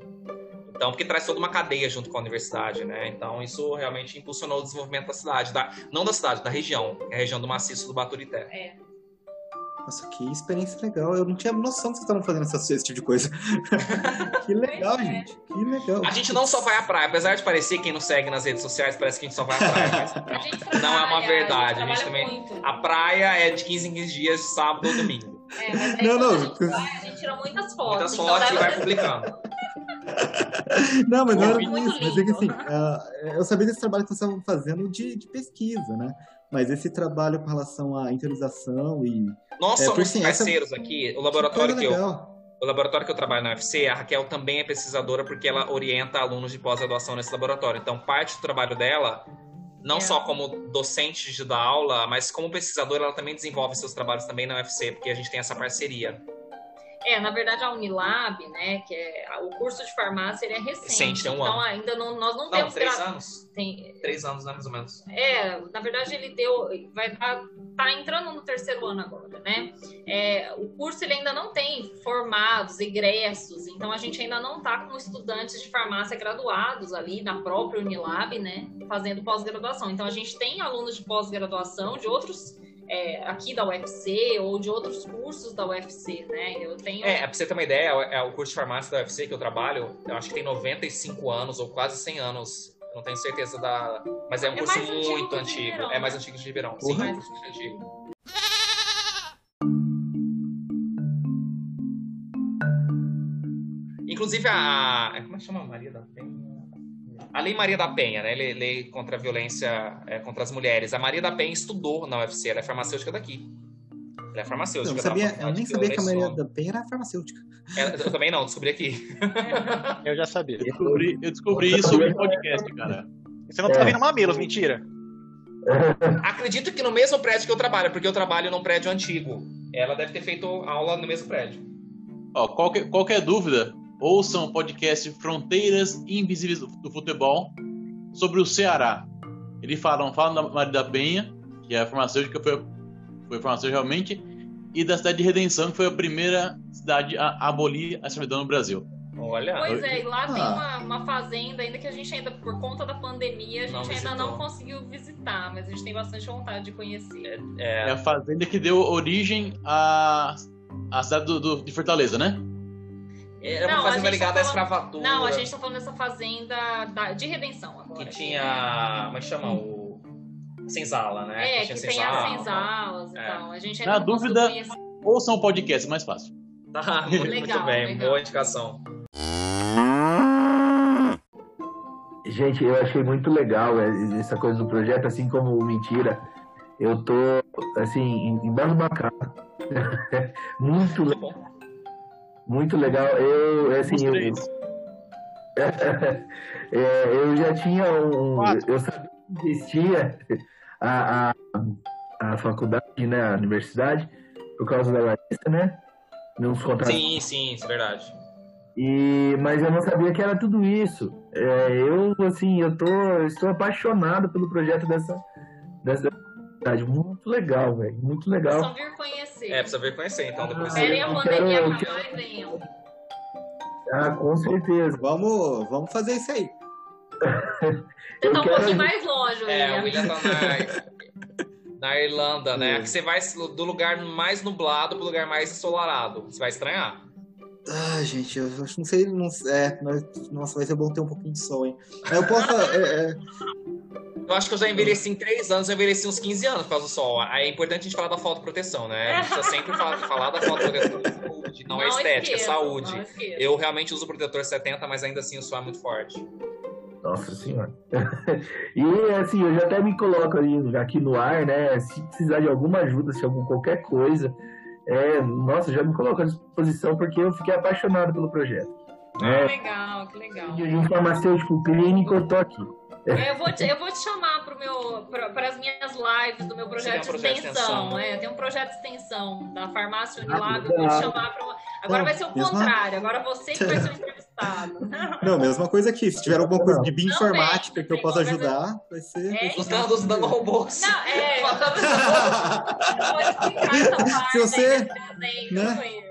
Então, porque traz toda uma cadeia junto com a universidade, né? Então, isso realmente impulsionou o desenvolvimento da cidade, da, não da cidade, da região, é a região do maciço do Baturité. É. Nossa, que experiência legal. Eu não tinha noção que vocês estavam fazendo essa- esse tipo de coisa. que legal, é. gente. Que legal. A gente não só vai à praia, apesar de parecer quem nos segue nas redes sociais, parece que a gente só vai à praia. mas A gente não, não é uma verdade. A gente, trabalha também. muito. A praia é de 15 em 15 dias, sábado ou domingo. É, mas aí Não, não. A gente, vai, a gente tira muitas fotos. Muitas então fotos e vai publicando. Não, mas não era isso. Mas é que lindo. assim, ah, eu sabia desse trabalho que vocês estavam fazendo de, de pesquisa, né? Mas esse trabalho com relação à interiorização e. Nós É, somos por sim, essa- parceiros aqui. O Que laboratório coisa que eu, o laboratório que eu trabalho na UFC, a Raquel também é pesquisadora porque ela orienta alunos de pós-graduação nesse laboratório. Então, parte do trabalho dela, não É. só como docente de dar aula, mas como pesquisadora, ela também desenvolve seus trabalhos também na UFC, porque a gente tem essa parceria. É, na verdade, a Unilab, né, que é o curso de farmácia, ele é recente. Recente, tem um então, ano. ainda não, nós não, Não, temos... três anos. Tem, Três anos, né, mais ou menos. é, na verdade, ele deu... Vai tá, tá entrando no terceiro ano agora, né? É, o curso, ele ainda não tem formados, egressos. Então, a gente ainda não tá com estudantes de farmácia graduados ali na própria Unilab, né? Fazendo pós-graduação. Então, a gente tem alunos de pós-graduação de outros... é, aqui da UFC ou de outros cursos da UFC, né? Eu tenho É, pra você ter uma ideia, é o curso de farmácia da UFC que eu trabalho, eu acho que tem 95 anos ou quase 100 anos. Não tenho certeza da. Mas é um É curso mais antigo muito antigo. É mais antigo que o de Ribeirão. Sim, Porra. é um curso muito antigo. Inclusive a. Como é que chama? Maria da Penha? A Lei Maria da Penha, né? Lei, lei contra a violência é, contra as mulheres. A Maria da Penha estudou na UFC, ela é farmacêutica daqui. Ela é Eu, farmacêutica. não da sabia, eu nem sabia que a Maria da Penha era farmacêutica. É, Eu também não, descobri aqui. Eu já sabia. Eu descobri, eu descobri isso no podcast, cara. Você não tá ouvindo mamilos, mentira. Acredito que no mesmo prédio que eu trabalho, porque eu trabalho num prédio antigo. Ela deve ter feito aula no mesmo prédio. Ó, qualquer, qualquer dúvida, ouçam o podcast Fronteiras Invisíveis do, Futebol sobre o Ceará. Eles falam, falam da Maria da Penha, que é a farmacêutica, foi, foi farmacêutica realmente, e da cidade de Redenção, que foi a primeira cidade a abolir a escravidão no Brasil. Olha. Pois é, e lá tem Ah. uma, uma fazenda ainda que a gente ainda, por conta da pandemia, a Não gente ainda visitou. não conseguiu visitar, mas a gente tem bastante vontade de conhecer. É É, a fazenda que deu origem à, à cidade do, do- de Fortaleza, né? Era Não, uma fazenda gente ligada tá à escravidura. Não, a gente tá falando dessa fazenda da- de redenção agora. Que tinha. Como é que chama? O. Senzala, né? É, tinha que tem as senzala. senzalas e É. tal. A gente ainda Na dúvida- conhecer. Ouçam o podcast, é mais fácil. Tá, muito, Legal, muito bem. legal. Boa indicação. Gente, eu achei muito legal é, essa coisa do projeto, assim como o Mentira. Eu tô, assim, em- embasbacado. muito, Muito le- bom. Muito legal. Eu, assim, Os eu. É, eu já tinha um. Quatro. Eu sabia que existia a, a, a faculdade, né? A universidade, por causa da Larissa, né? Nos contratos. Sim, sim, isso é verdade. E, mas eu não sabia que era tudo isso. É, eu, assim, eu tô, eu estou apaixonado pelo projeto dessa, dessa. Muito legal, velho. Muito legal. Só vir conhecer. É, precisa ver conhecer, então depois Ah, Esperem a pandemia acabar e venham. Ah, com certeza. Vamos, vamos fazer isso aí. Você tá um quero- pouquinho mais longe, É, o William. Tá na, na Irlanda, né? Que você vai do lugar mais nublado pro lugar mais ensolarado. Você vai estranhar. Ah, gente, eu acho que não sei. Não, é, mas- nossa, vai ser bom ter um pouquinho de sol, hein? Eu posso. é, é, Eu acho que eu já envelheci em 3 anos, eu envelheci uns 15 anos por causa do sol. Aí é importante a gente falar da fotoproteção, né? A gente precisa sempre falar, falar da fotoproteção de saúde. Não, é estética, é esqueça, saúde. não esqueça. Eu realmente uso protetor 70, mas ainda assim o sol é muito forte. Nossa senhora. e assim, eu já até me coloco ali, aqui no ar, né? Se precisar de alguma ajuda, se algum qualquer coisa, é, nossa, já me coloco à disposição porque eu fiquei apaixonado pelo projeto. Que É, legal, que legal. de um farmacêutico clínico, eu tô aqui. Eu vou te, eu vou te chamar para as minhas lives do meu projeto, um projeto de extensão. extensão. É, tem um projeto de extensão da farmácia Ah, Unilab. eu vou te chamar para uma... Agora Não, vai ser o mesma- contrário. Agora você que vai ser o entrevistado. não, mesma coisa aqui. Se tiver alguma coisa de bioinformática que eu possa ajudar, vai ser. É, Os dados dando robôs. Não, é, pode essa parte Se você- desenho, né?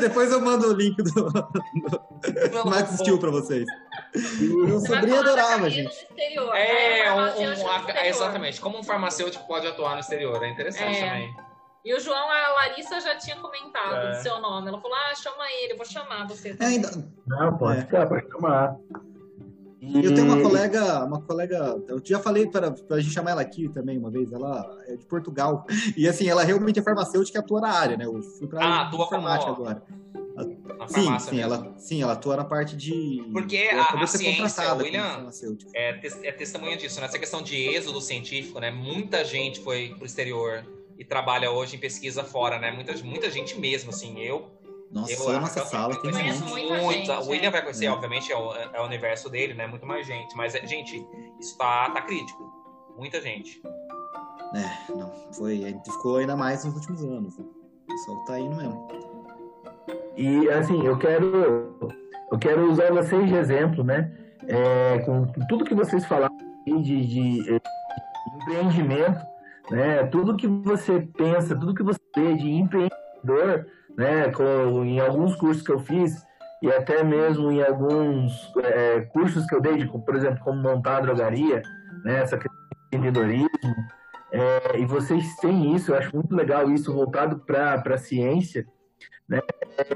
Depois eu mando o link do, do Max Steel pra vocês. Meu sobrinho adorava, gente. Exterior, É, né? um, Farmacêutico um- a- exterior. exatamente. Como um farmacêutico pode atuar no exterior. É interessante É. também. E o João, a Larissa já tinha comentado É. do seu nome. Ela falou: ah, chama ele, eu vou chamar você É, também. ainda, Não, pode É. ficar, pode chamar. E- eu tenho uma colega, uma colega, eu já falei para a gente chamar ela aqui também uma vez, ela é de Portugal. E assim, ela realmente é farmacêutica e atua na área, né? Eu fui pra Ah, informática agora. Na Sim, farmácia sim, mesmo. ela, sim, ela atua na parte de. Porque a- a ciência, William, é, tes- é testemunha disso, né? Essa questão de êxodo científico, né? Muita gente foi pro exterior e trabalha hoje em pesquisa fora, né? Muita, muita gente mesmo, assim. Eu. Nossa, eu só a nossa eu sala tem conheço muito. muita O William é. vai conhecer, É. obviamente, é o, é o universo dele, né? Muito mais gente. Mas, é, gente, isso tá, tá crítico. Muita gente. É, não, foi. A gente ficou ainda mais nos últimos anos. Né? O pessoal tá indo mesmo. E assim, eu quero, eu quero usar vocês de exemplo, né? É, com, tudo que vocês falaram aí de, de, eh, empreendimento, né? Tudo que você pensa, tudo que você vê de empreendedor, né? Com, em alguns cursos que eu fiz e até mesmo em alguns eh, cursos que eu dei, de, por exemplo, como montar a drogaria, né? Essa questão de empreendedorismo. eh, e vocês têm isso, eu acho muito legal isso voltado para a ciência.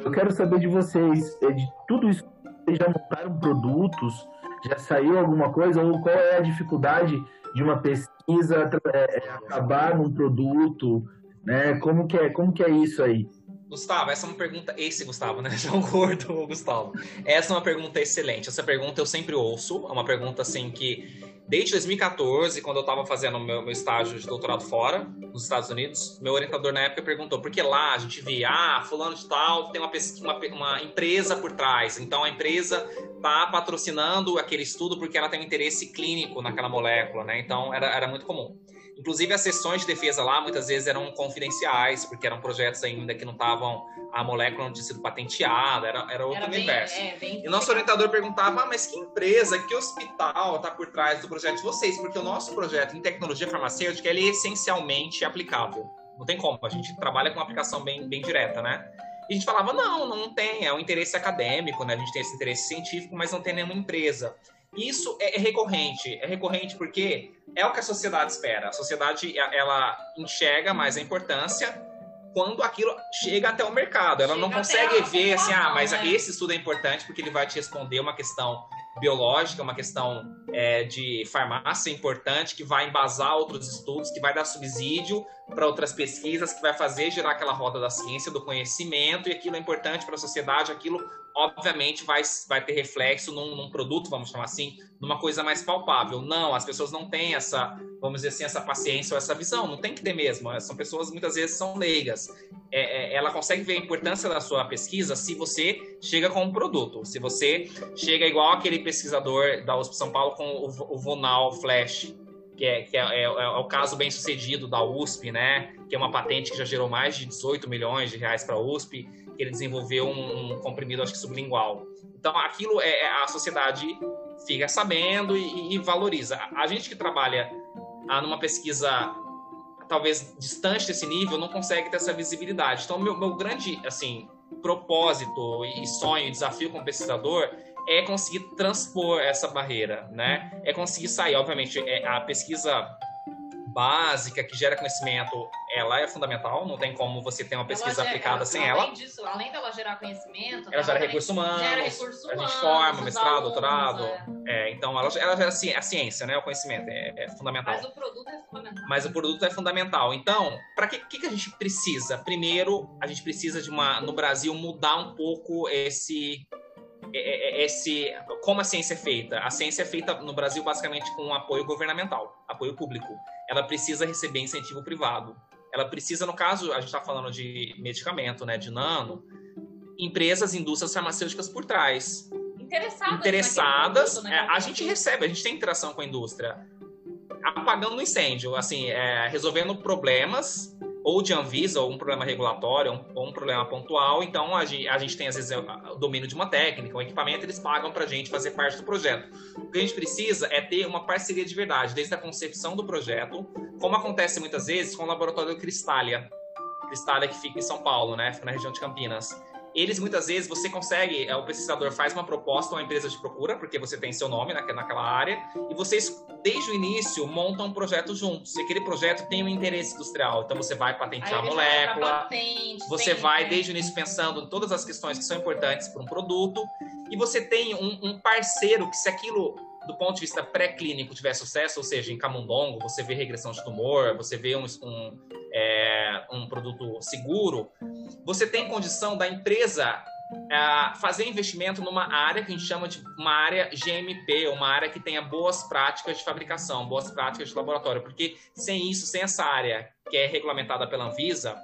Eu quero saber de vocês, é, de tudo isso, vocês já montaram produtos? Já saiu alguma coisa? Ou qual é a dificuldade de uma pesquisa é, é, acabar num produto? Né? Como, que é, como que é isso aí? Gustavo, essa é uma pergunta. Esse Gustavo, né? João Gordo, Gustavo. Essa é uma pergunta excelente. Essa pergunta eu sempre ouço. É uma pergunta assim que, desde 2014, quando eu estava fazendo meu, meu estágio de doutorado fora, nos Estados Unidos, meu orientador na época perguntou, porque lá a gente via, ah, fulano de tal tem uma, uma, uma empresa por trás. Então a empresa tá patrocinando aquele estudo porque ela tem um interesse clínico naquela molécula, né? Então era, era muito comum. Inclusive, as sessões de defesa lá muitas vezes eram confidenciais, porque eram projetos ainda que não estavam. A molécula não tinha sido patenteada, era, era outro Era bem, universo. é, E o nosso orientador perguntava: ah, mas que empresa, que hospital está por trás do projeto de vocês? Porque o nosso projeto em tecnologia farmacêutica ele é essencialmente aplicável. Não tem como, a gente trabalha com uma aplicação bem, bem direta, né? E a gente falava, não, não tem, é um interesse acadêmico, né? A gente tem esse interesse científico, mas não tem nenhuma empresa. Isso é, é recorrente, é recorrente porque é o que a sociedade espera. A sociedade, ela enxerga mais a importância quando aquilo chega até o mercado. Ela chega não consegue ver assim, ah, mas né? esse estudo é importante porque ele vai te responder uma questão biológica, uma questão é, de farmácia importante, que vai embasar outros estudos, que vai dar subsídio para outras pesquisas, que vai fazer gerar aquela roda da ciência, do conhecimento, e aquilo é importante para a sociedade, aquilo obviamente vai, vai ter reflexo num, num, produto, vamos chamar assim, numa coisa mais palpável. Não, as pessoas não têm essa, vamos dizer assim, essa paciência ou essa visão, não tem que ter mesmo. São pessoas muitas vezes são leigas. É, é, ela consegue ver a importância da sua pesquisa se você chega com um produto, se você chega igual aquele pesquisador da USP São Paulo com o, o Vonal Flash, que, é, que é, é, é, o caso bem sucedido da USP, né? Que é uma patente que já gerou mais de 18 milhões de reais para a USP que ele desenvolveu um, comprimido, acho que sublingual. Então, aquilo é, é a sociedade fica sabendo e, e valoriza. A, gente que trabalha ah, numa pesquisa talvez distante desse nível não consegue ter essa visibilidade. Então, meu, meu grande assim propósito e sonho, e desafio como pesquisador é conseguir transpor essa barreira, né? É conseguir sair, obviamente, é, a pesquisa básica que gera conhecimento, ela é fundamental, não tem como você ter uma pesquisa aplicada ela, sem além ela. Disso, além dela gerar conhecimento, ela gera recursos humanos, gera recursos humanos, a gente forma, mestrado, alunos, doutorado. É. É, então, ela, ela gera a ciência, né? O conhecimento é, é, fundamental. Mas o produto é fundamental. Mas o produto é fundamental. Então, para que, que, que a gente precisa? Primeiro, a gente precisa de uma, no Brasil, mudar um pouco esse esse como a ciência é feita. A ciência é feita no Brasil basicamente com apoio governamental, apoio público. Ela precisa receber incentivo privado. Ela precisa, no caso, a gente está falando de medicamento, né, de nano, empresas, indústrias farmacêuticas por trás. Interessadas. Interessadas. Produto, né, é, a gente recebe, a gente tem interação com a indústria. Apagando o incêndio, assim, é, resolvendo problemas ou de Anvisa, ou um problema regulatório, ou um problema pontual. Então, a gente, a gente tem, às vezes, o domínio de uma técnica, um equipamento, eles pagam para a gente fazer parte do projeto. O que a gente precisa é ter uma parceria de verdade, desde a concepção do projeto, como acontece muitas vezes com o laboratório Cristália. Cristália, que fica em São Paulo, né? Fica na região de Campinas eles muitas vezes você consegue, é, o pesquisador faz uma proposta, uma empresa de procura, porque você tem seu nome naquela área, e vocês, desde o início, montam um projeto juntos. E aquele projeto tem um interesse industrial. Então você vai patentear a molécula, patente, você vai desde o início pensando em todas as questões que são importantes para um produto, e você tem um, um parceiro que, se aquilo do ponto de vista pré-clínico tiver sucesso, ou seja, em camundongo, você vê regressão de tumor, você vê um, um, é, um produto seguro, você tem condição da empresa é, fazer investimento numa área que a gente chama de uma área GMP, uma área que tenha boas práticas de fabricação, boas práticas de laboratório, porque sem isso, sem essa área que é regulamentada pela Anvisa,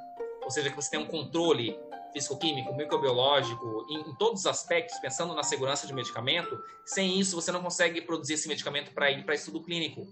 ou seja, que você tem um controle físico-químico, microbiológico, em, em, todos os aspectos, pensando na segurança de medicamento, sem isso você não consegue produzir esse medicamento para ir para estudo clínico.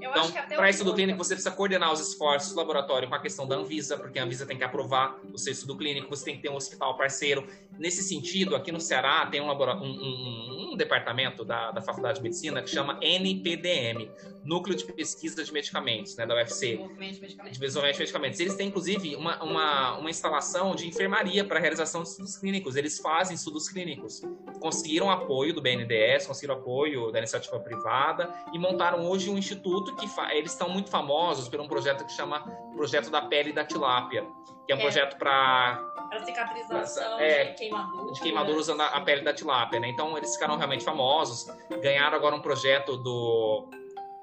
Eu então, para estudo clínico, você precisa coordenar os esforços do laboratório com a questão da Anvisa, porque a Anvisa tem que aprovar o seu estudo clínico, você tem que ter um hospital parceiro. Nesse sentido, aqui no Ceará tem um, um, um, um departamento da, da Faculdade de Medicina que chama NPDM, Núcleo de Pesquisa de Medicamentos, né, da UFC. Desenvolvimento de Medicamentos. Desenvolvimento de Medicamentos. Eles têm, inclusive, uma, uma, uma instalação de enfermaria para a realização de estudos clínicos. Eles fazem estudos clínicos. Conseguiram apoio do BNDES, conseguiram apoio da iniciativa privada e montaram hoje um instituto que eles estão muito famosos por um projeto que chama Projeto da Pele da Tilápia, que é um é. projeto para para cicatrização é, de queimadura. De queimadura usando a pele da tilápia, né? Então eles ficaram realmente famosos. Ganharam agora um projeto do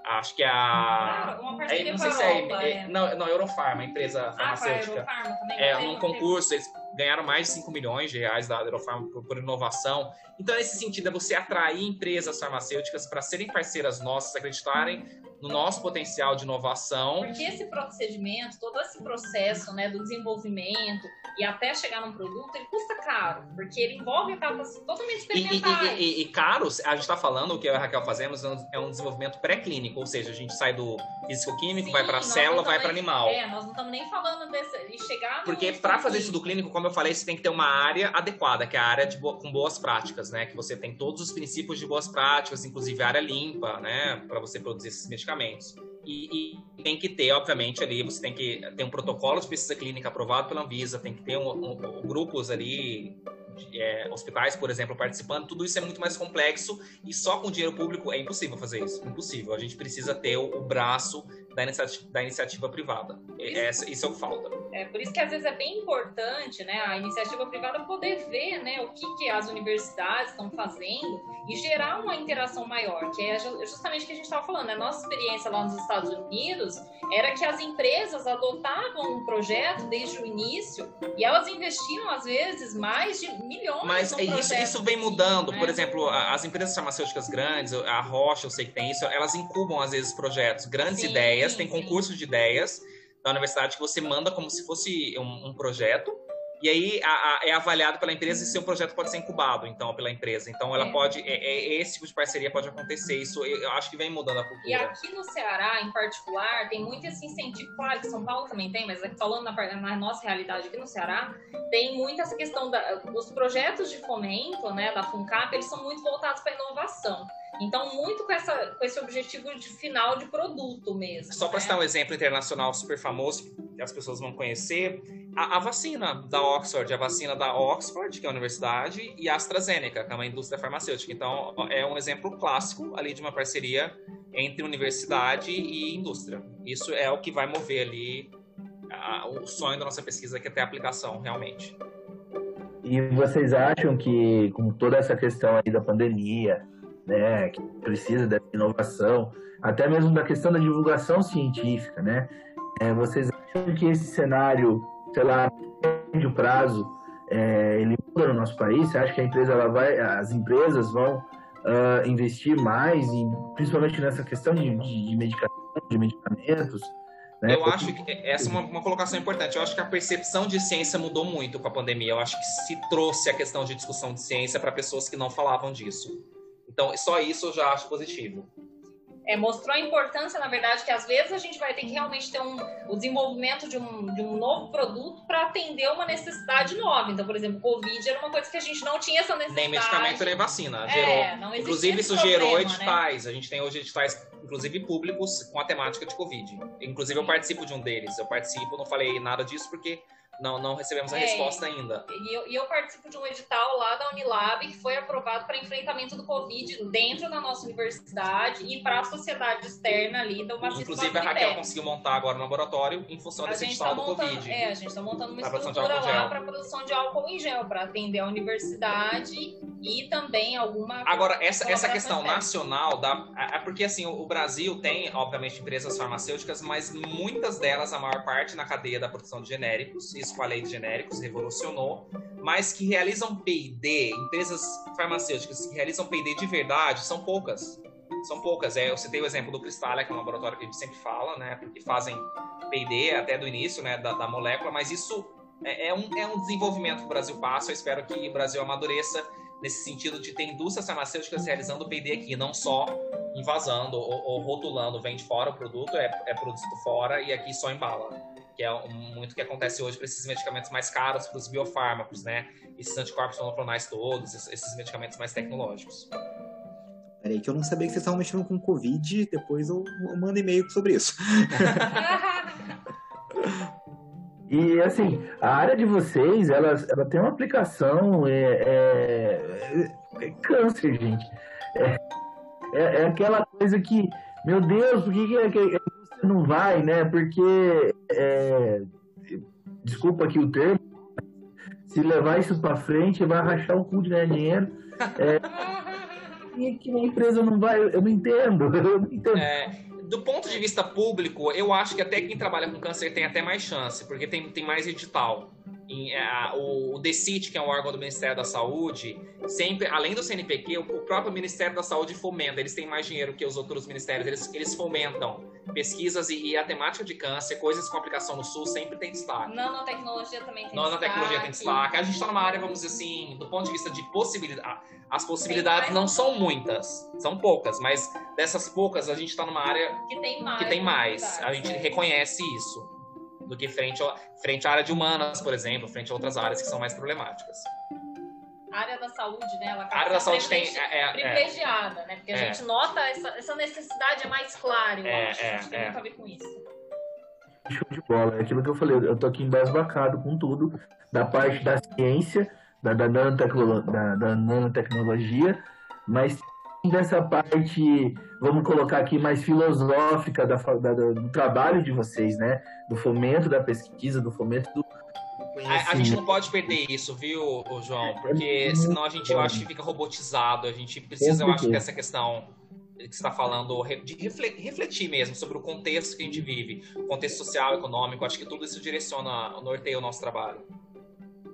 Acho que é a. uma parceria é, não sei se é, é, é, Não, não, Eurofarma, a empresa ah, farmacêutica. Ah, Eurofarma também. É, num concurso, eles ganharam mais de 5 milhões de reais da Eurofarma por, por inovação. Então, nesse sentido, é você atrair empresas farmacêuticas para serem parceiras nossas, acreditarem no nosso potencial de inovação. Porque esse procedimento, todo esse processo né, do desenvolvimento e até chegar num produto, ele custa caro, porque ele envolve etapas totalmente experimentais. E, e, e, e caro, a gente está falando, o que eu e a Raquel fazemos é um desenvolvimento pré-clínico, ou seja, a gente sai do físico-químico, vai para a célula, vai para animal. É, nós não estamos nem falando desse, de chegar Porque para fazer isso do clínico, como eu falei, você tem que ter uma área adequada, que é a área de bo com boas práticas, né? Que você tem todos os princípios de boas práticas, inclusive a área limpa, né? Para você produzir esses medicamentos medicamentos. E, e, tem que ter, obviamente, ali, você tem que ter um protocolo de pesquisa clínica aprovado pela Anvisa, tem que ter um, um, grupos ali é, hospitais, por exemplo, participando, tudo isso é muito mais complexo e só com dinheiro público é impossível fazer isso. Impossível. A gente precisa ter o, o braço da iniciativa, da iniciativa privada. Isso, isso é o que falta. É por isso que às vezes é bem importante, né, a iniciativa privada poder ver, né, o que, que as universidades estão fazendo e gerar uma interação maior, que é justamente o que a gente estava falando. A nossa experiência lá nos Estados Unidos era que as empresas adotavam um projeto desde o início e elas investiam às vezes mais de milhões. Mas é isso, isso vem mudando. Né? Por exemplo, as empresas farmacêuticas grandes, a Rocha, eu sei que tem isso, elas incubam às vezes projetos, grandes sim, ideias, sim, tem concursos de ideias da universidade que você manda como se fosse um, um projeto e aí a, a, é avaliado pela empresa e seu projeto pode ser incubado, então, pela empresa. Então, ela é. pode. É, é, esse tipo de parceria pode acontecer. Isso eu acho que vem mudando a cultura. E aqui no Ceará, em particular, tem muito esse incentivo. Claro que São Paulo também tem, mas falando na, na nossa realidade aqui no Ceará, tem muito essa questão da, dos projetos de fomento, né, da FUNCAP, eles são muito voltados para inovação. Então, muito com, essa, com esse objetivo de final de produto mesmo. Só para né? citar um exemplo internacional super famoso, que as pessoas vão conhecer, a, a, vacina da Oxford, a vacina da Oxford, que é a universidade, e a AstraZeneca, que é uma indústria farmacêutica. Então, é um exemplo clássico ali de uma parceria entre universidade e indústria. Isso é o que vai mover ali a, o sonho da nossa pesquisa, que é ter aplicação, realmente. E vocês acham que, com toda essa questão aí da pandemia, né, que precisa dessa inovação, até mesmo da questão da divulgação científica, né? É, vocês acham que esse cenário, sei lá, médio prazo, é, ele muda no nosso país? Você acha que a empresa, ela vai, as empresas vão uh, investir mais, em, principalmente nessa questão de, de, de, medicação, de medicamentos? Né? Eu acho que essa é uma, uma, colocação importante. Eu acho que a percepção de ciência mudou muito com a pandemia. Eu acho que se trouxe a questão de discussão de ciência para pessoas que não falavam disso. Então, só isso eu já acho positivo. É, mostrou a importância, na verdade, que às vezes a gente vai ter que realmente ter um, o desenvolvimento de um, de um novo produto para atender uma necessidade nova. Então, por exemplo, o Covid era uma coisa que a gente não tinha essa necessidade. Nem medicamento nem vacina. É, gerou, inclusive, isso problema, gerou editais. Né? A gente tem hoje editais, inclusive públicos, com a temática de Covid. Inclusive, eu participo de um deles. Eu participo, não falei nada disso porque não, não recebemos a é, resposta ainda. E eu, e eu, participo de um edital lá da Unilab que foi aprovado para enfrentamento do Covid dentro da nossa universidade e para a sociedade externa ali. Então, Inclusive, a Raquel conseguiu montar agora um laboratório em função desse edital tá do montando, Covid. É, a gente está montando uma estrutura lá para produção de álcool em gel, para atender a universidade e também alguma. Agora, essa, essa questão nacional, da, é porque assim, o, o Brasil tem, obviamente, empresas farmacêuticas, mas muitas delas, a maior parte, na cadeia da produção de genéricos. Isso com a lei de genéricos, revolucionou, mas que realizam P&D, empresas farmacêuticas que realizam P&D de verdade, são poucas. São poucas. É, eu citei o exemplo do Cristália, que é um laboratório que a gente sempre fala, né, porque fazem P&D até do início, né, da, da molécula, mas isso é, é, um, é um desenvolvimento que o Brasil passa, eu espero que o Brasil amadureça nesse sentido de ter indústrias farmacêuticas realizando P&D aqui, não só invasando ou, ou rotulando, vem de fora o produto, é, é produzido fora e aqui só embala que é muito que acontece hoje para esses medicamentos mais caros, para os biofármacos, né? Esses anticorpos monoclonais todos, esses medicamentos mais tecnológicos. Peraí, que eu não sabia que vocês estavam mexendo com Covid, depois eu, eu mando e-mail sobre isso. E assim, a área de vocês, ela, ela tem uma aplicação, é, é, é câncer, gente. É, é, é, aquela coisa que, meu Deus, por que, que, que não vai, né? Porque, é, desculpa aqui o termo, se levar isso para frente, vai rachar o cu de ganhar dinheiro. É, e que a empresa não vai, eu não entendo, eu não entendo. É, do ponto de vista público, eu acho que até quem trabalha com câncer tem até mais chance, porque tem, tem mais edital. Em, a, o, o DECIT, que é um órgão do Ministério da Saúde, sempre, além do CNPq, o, o, próprio Ministério da Saúde fomenta, eles têm mais dinheiro que os outros ministérios, eles, eles fomentam pesquisas e, e a temática de câncer, coisas com aplicação no SUS, sempre tem destaque. Nanotecnologia também tem Nanotecnologia destaque. tem destaque. A gente está numa área, vamos dizer assim, do ponto de vista de possibilidade, as possibilidades não são muitas, são poucas, mas dessas poucas a gente está numa área que tem mais. Que tem mais. A gente reconhece isso do que frente, frente à área de humanas, por exemplo, frente a outras áreas que são mais problemáticas. a área da saúde, né? Ela A área da saúde tem. privilegi- É, é, é, privilegiada, né? Porque a É. gente nota essa, essa necessidade é mais clara, eu É, acho. é, acho que tem é. muito a ver com isso. Show de bola. É aquilo que eu falei, eu tô aqui embasbacado com tudo, da parte da ciência, da, da, nanotecnolo- da- da nanotecnologia, mas dessa parte, vamos colocar aqui, mais filosófica da, da- do, trabalho de vocês, né? Do fomento da pesquisa, do fomento do A, a gente não pode perder isso, viu, João? Porque senão a gente, eu acho que fica robotizado. A gente precisa, eu acho, dessa questão que você está falando, de refle- refletir mesmo sobre o contexto que a gente vive, o contexto social, econômico. Acho que tudo isso direciona, norteia o nosso trabalho.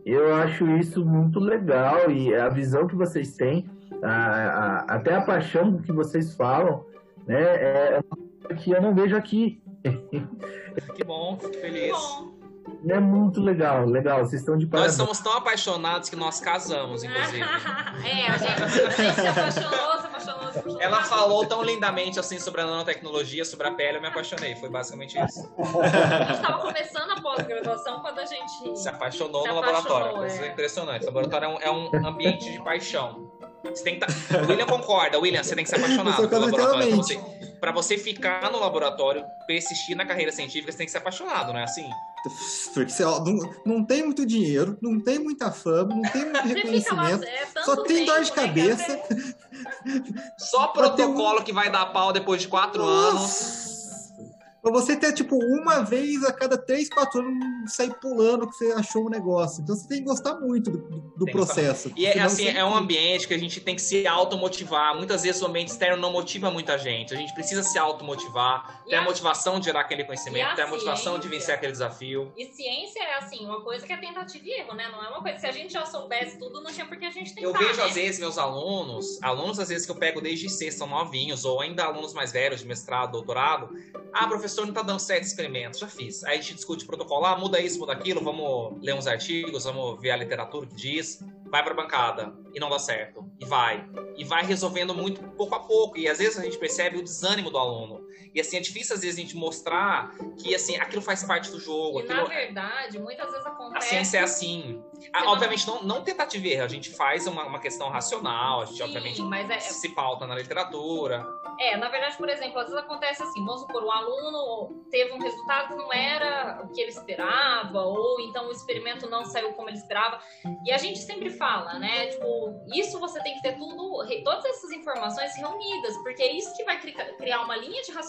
Eu acho isso muito legal e a visão que vocês têm, a- a- até a paixão que vocês falam, né? É uma coisa que eu não vejo aqui. Que bom, fico feliz. Bom, É muito legal, legal. Vocês estão de Nós parabéns. estamos tão apaixonados que nós casamos, inclusive. é, a gente, a gente se apaixonou, se apaixonou, se apaixonou. Ela falou tão lindamente assim sobre a nanotecnologia, sobre a pele, eu me apaixonei. Foi basicamente isso. A gente estava começando a pós-graduação quando a gente. Se apaixonou Se no apaixonou, laboratório. Coisa é. impressionante. O laboratório é um, é um ambiente de paixão. Você tem que tá... O William concorda, William, você tem que ser apaixonado Eu pelo laboratório. Pra inteiramente. você, pra você ficar no laboratório, persistir na carreira científica, você tem que ser apaixonado, não é assim? Porque você, ó, não, não tem muito dinheiro, não tem muita fama, não tem muito fica lá, reconhecimento. é, Só tem dor de tempo, né, cabeça. Só ter um- protocolo que vai dar pau depois de quatro anos. Pra você ter, tipo, uma vez a cada três, quatro anos sair pulando que você achou um negócio. Então você tem que gostar muito do, do- processo. E é, assim, você- é um ambiente que a gente tem que se automotivar. Muitas vezes o ambiente externo não motiva muita gente. A gente precisa se automotivar, E ter a a- motivação de gerar aquele conhecimento, a ter a motivação de ciência? vencer aquele desafio. E ciência é assim, uma coisa que é tentativa e erro, né? Não é uma coisa. Se a gente já soubesse tudo, não tinha por que a gente tentar. Eu vejo, né? às vezes, meus alunos, alunos, às vezes, que eu pego desde sexta, são novinhos, ou ainda alunos mais velhos, de mestrado, doutorado. Ah, professor, não tá dando certo experimentos. Já fiz. Aí a gente discute protocolo. Ah, muda isso, muda aquilo, vamos ler uns artigos, vamos ver a literatura que diz. Vai pra bancada e não dá certo. E vai. E vai resolvendo muito pouco a pouco. E às vezes a gente percebe o desânimo do aluno. E assim, é difícil às vezes a gente mostrar que assim, aquilo faz parte do jogo. E na aquilo- verdade, muitas vezes a acontece. ciência é assim. Ah, não- obviamente, não, não tentativa e erro. A gente faz uma, uma questão racional, a gente, Sim, obviamente, é, se pauta na literatura. É, na verdade, por exemplo, às vezes acontece assim, vamos supor, o aluno teve um resultado que não era o que ele esperava, ou então o experimento não saiu como ele esperava. E a gente sempre fala, né? Tipo, isso você tem que ter tudo, todas essas informações reunidas, porque é isso que vai cri- criar uma linha de raciocínio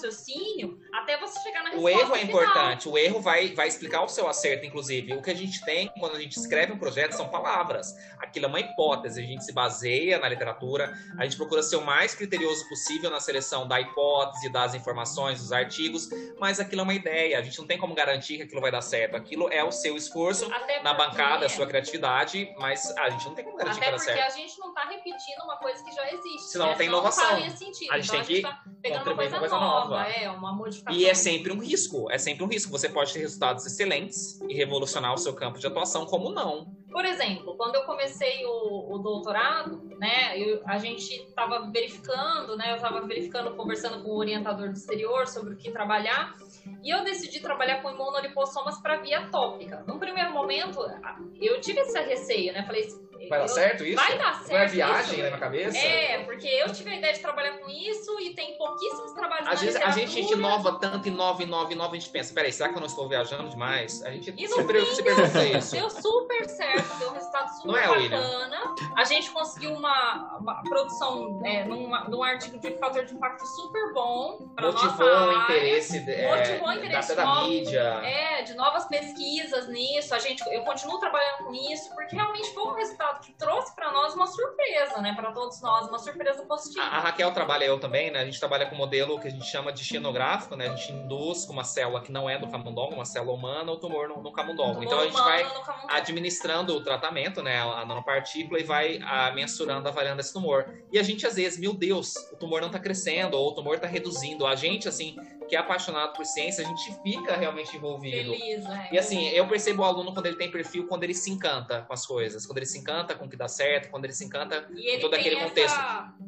até você chegar na O resposta erro é final. importante, o erro vai, vai explicar o seu acerto, inclusive. O que a gente tem quando a gente escreve um projeto são palavras. Aquilo é uma hipótese, a gente se baseia na literatura, a gente procura ser o mais criterioso possível na seleção da hipótese, das informações, dos artigos, mas aquilo é uma ideia, a gente não tem como garantir que aquilo vai dar certo. Aquilo é o seu esforço Até na porque- bancada, a sua criatividade, mas a gente não tem como garantir que Até vai dar porque certo. a gente não tá repetindo uma coisa que já existe. Senão né? não tem inovação. faria sentido. A gente então tem que tá pegando uma coisa, coisa nova, nova. É, uma modificação. E é sempre um risco, é sempre um risco. Você pode ter resultados excelentes e revolucionar o seu campo de atuação, como não. Por exemplo, quando eu comecei o, o doutorado, né, eu- a gente estava verificando, né, eu estava verificando, conversando com o orientador do exterior sobre o que trabalhar, e eu decidi trabalhar com imunolipossomas para via tópica. Num primeiro momento, eu tive esse receio, né, falei, Vai dar certo isso? Vai dar certo. Não é viagem isso? né, na cabeça? É, porque eu tive a ideia de trabalhar com isso e tem pouquíssimos trabalhos Às vezes a gente, a gente inova tanto, inova, inova, inova, a gente pensa, peraí, será que eu não estou viajando demais? A gente E no per- fim, se pergunta isso. Deu super certo, deu um resultado super Não é, William? bacana. A gente conseguiu uma, uma produção é, numa, num artigo de fator de impacto super bom para nossa Motivou o interesse, é, Motivou o interesse da, da mídia. É, de novas pesquisas nisso. A gente, eu continuo trabalhando com isso porque realmente foi um resultado que trouxe para nós uma surpresa, né? Para todos nós, uma surpresa positiva. A, a Raquel trabalha, eu também, né? A gente trabalha com um modelo que a gente chama de xenográfico, né? A gente induz com uma célula que não é do camundongo, uma célula humana, o tumor no, no camundongo. Do Então a gente vai administrando o tratamento, né, a nanopartícula, e vai ah, mensurando, avaliando esse tumor. E a gente, às vezes, meu Deus, o tumor não tá crescendo, ou o tumor tá reduzindo. A gente, assim, que é apaixonado por ciência, a gente fica realmente envolvido. Feliz, né? E assim, eu percebo o aluno quando ele tem perfil, quando ele se encanta com as coisas, quando ele se encanta com o que dá certo, quando ele se encanta E ele todo aquele essa- contexto.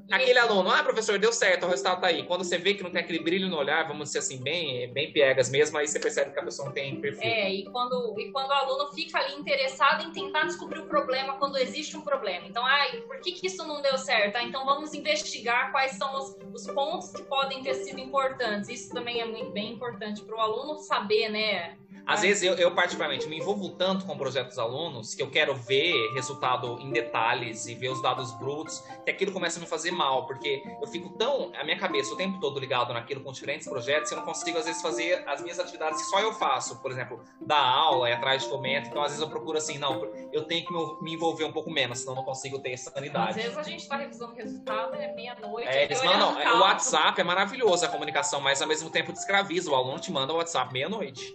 e Aquele ele- aluno, ah, professor, deu certo, o resultado tá aí. Quando você vê que não tem aquele brilho no olhar, vamos dizer assim, bem, bem piegas mesmo, aí você percebe que a pessoa não tem perfil. É, e quando, e quando o aluno fica ali interessado em tentar descobrir o problema quando existe um problema. Então, ai, por que, que isso não deu certo? Ah, então vamos investigar quais são os, os pontos que podem ter sido importantes. Isso também é muito bem importante para o aluno saber, né? Às vezes eu, eu, particularmente, me envolvo tanto com o projeto dos alunos que eu quero ver resultado em detalhes e ver os dados brutos, que aquilo começa a me fazer mal, porque eu fico tão, a minha cabeça o tempo todo ligado naquilo com diferentes projetos, que eu não consigo, às vezes, fazer as minhas atividades que só eu faço. Por exemplo, dar aula, ir atrás de fomento. Então, às vezes, eu procuro assim, não, eu tenho que me- envolver um pouco menos, senão eu não consigo ter essa Às sanidade. vezes a gente está revisando o resultado, é meia-noite. É, eles mandam. é, O. WhatsApp é maravilhoso a comunicação, mas ao mesmo tempo descraviza. O aluno te manda o WhatsApp meia-noite.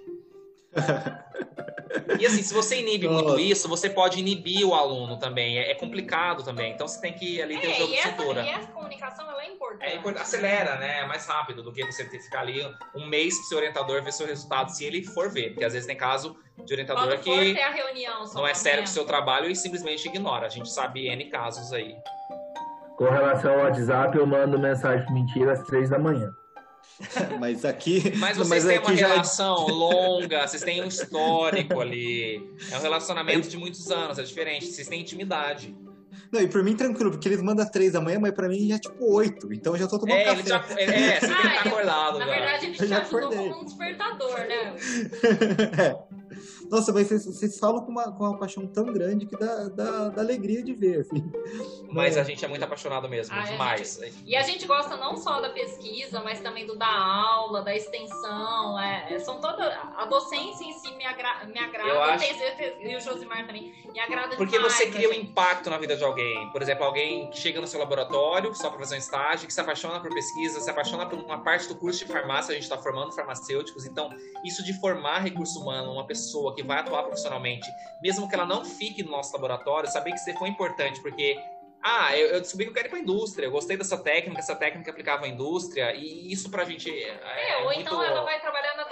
E assim, se você inibe muito Nossa. isso, você pode inibir o aluno também. É, é complicado também. Então você tem que ali ter o É, jogo e de essa, cintura. e essa comunicação ela é importante. É, import- acelera, né? É mais rápido do que você ter que ficar ali um mês pro seu orientador ver seu resultado, se ele for ver. Porque às vezes tem caso de orientador Quando for que ter a reunião, só não é sério com o seu trabalho e simplesmente ignora. A gente sabe N casos aí. Com relação ao WhatsApp, eu mando mensagem mentira às três da manhã. Mas aqui. Mas vocês têm uma já- relação longa, vocês têm um histórico ali. É um relacionamento de muitos anos, é diferente. Vocês têm intimidade. Não, e por mim tranquilo, porque eles mandam três da manhã, mas pra mim já é tipo oito. Então eu já tô tomando É, café. ele já. É, é, você tem que Ah, estar ele- acordado Na já. verdade, ele já ajudou acordei. como um despertador, né? É. Nossa, mas vocês, vocês falam com uma, com uma paixão tão grande que dá, dá, dá alegria de ver, assim. Mas a gente é muito apaixonado mesmo, Ah, é, demais. E a gente gosta não só da pesquisa, mas também do da aula, da extensão. É, são toda a docência em si me, agra, me agrada. Eu acho- E o Josimar também me agrada Porque demais. você cria um né? impacto na vida de alguém. Por exemplo, alguém que chega no seu laboratório só para fazer um estágio, que se apaixona por pesquisa, se apaixona por uma parte do curso de farmácia, a gente está formando farmacêuticos. Então, isso de formar recurso humano, uma pessoa que vai atuar profissionalmente, mesmo que ela não fique no nosso laboratório, saber que você foi importante, porque. Ah, eu, eu descobri que eu quero ir para a indústria, eu gostei dessa técnica, essa técnica aplicava à indústria, e isso pra gente é, É, ou muito... então ela vai trabalhar na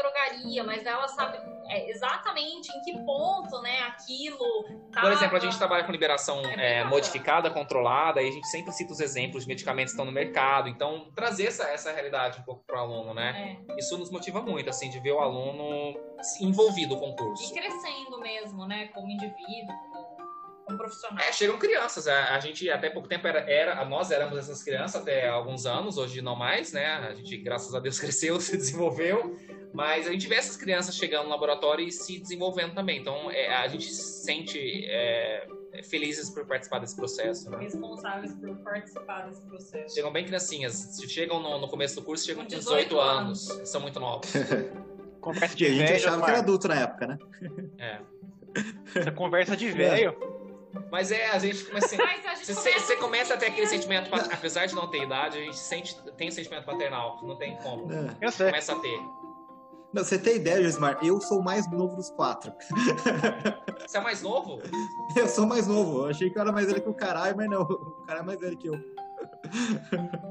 mas ela sabe é, exatamente em que ponto, né, aquilo. Por tava. exemplo, a gente trabalha com liberação É é, modificada, controlada, e a gente sempre cita os exemplos de medicamentos que estão no mercado. Então, trazer essa, essa realidade um pouco para o aluno, né? É, Isso nos motiva muito, assim, de ver o aluno envolvido com o e curso. crescendo mesmo, né, como indivíduo, como, como profissional. É, chegam crianças. A, a gente, até pouco tempo, era, era, nós éramos essas crianças até alguns anos, hoje não mais, né? A gente, graças a Deus, cresceu, se desenvolveu. Mas a gente vê essas crianças chegando no laboratório e se desenvolvendo também. Então, é, a gente se sente é, felizes por participar desse processo, né? Responsáveis por participar desse processo. Chegam bem criancinhas. Se chegam no, no começo do curso, chegam Com com 18 18 anos. São muito novos. Conversa E de a gente velho, achava que era adulto na época, né? É. Essa conversa de velho. Mas é, a gente começa. Mas a gente Você, começa você começa a ter aquele sentimento, apesar de não ter idade, a gente sente, tem o sentimento paternal, não tem como. É. Eu sei. Começa a ter. Não, você tem ideia, Josmar? Eu sou o mais novo dos quatro. Você é mais novo? Eu sou mais novo. Eu achei que eu era mais velho que o caralho, mas não. O cara é mais velho que eu.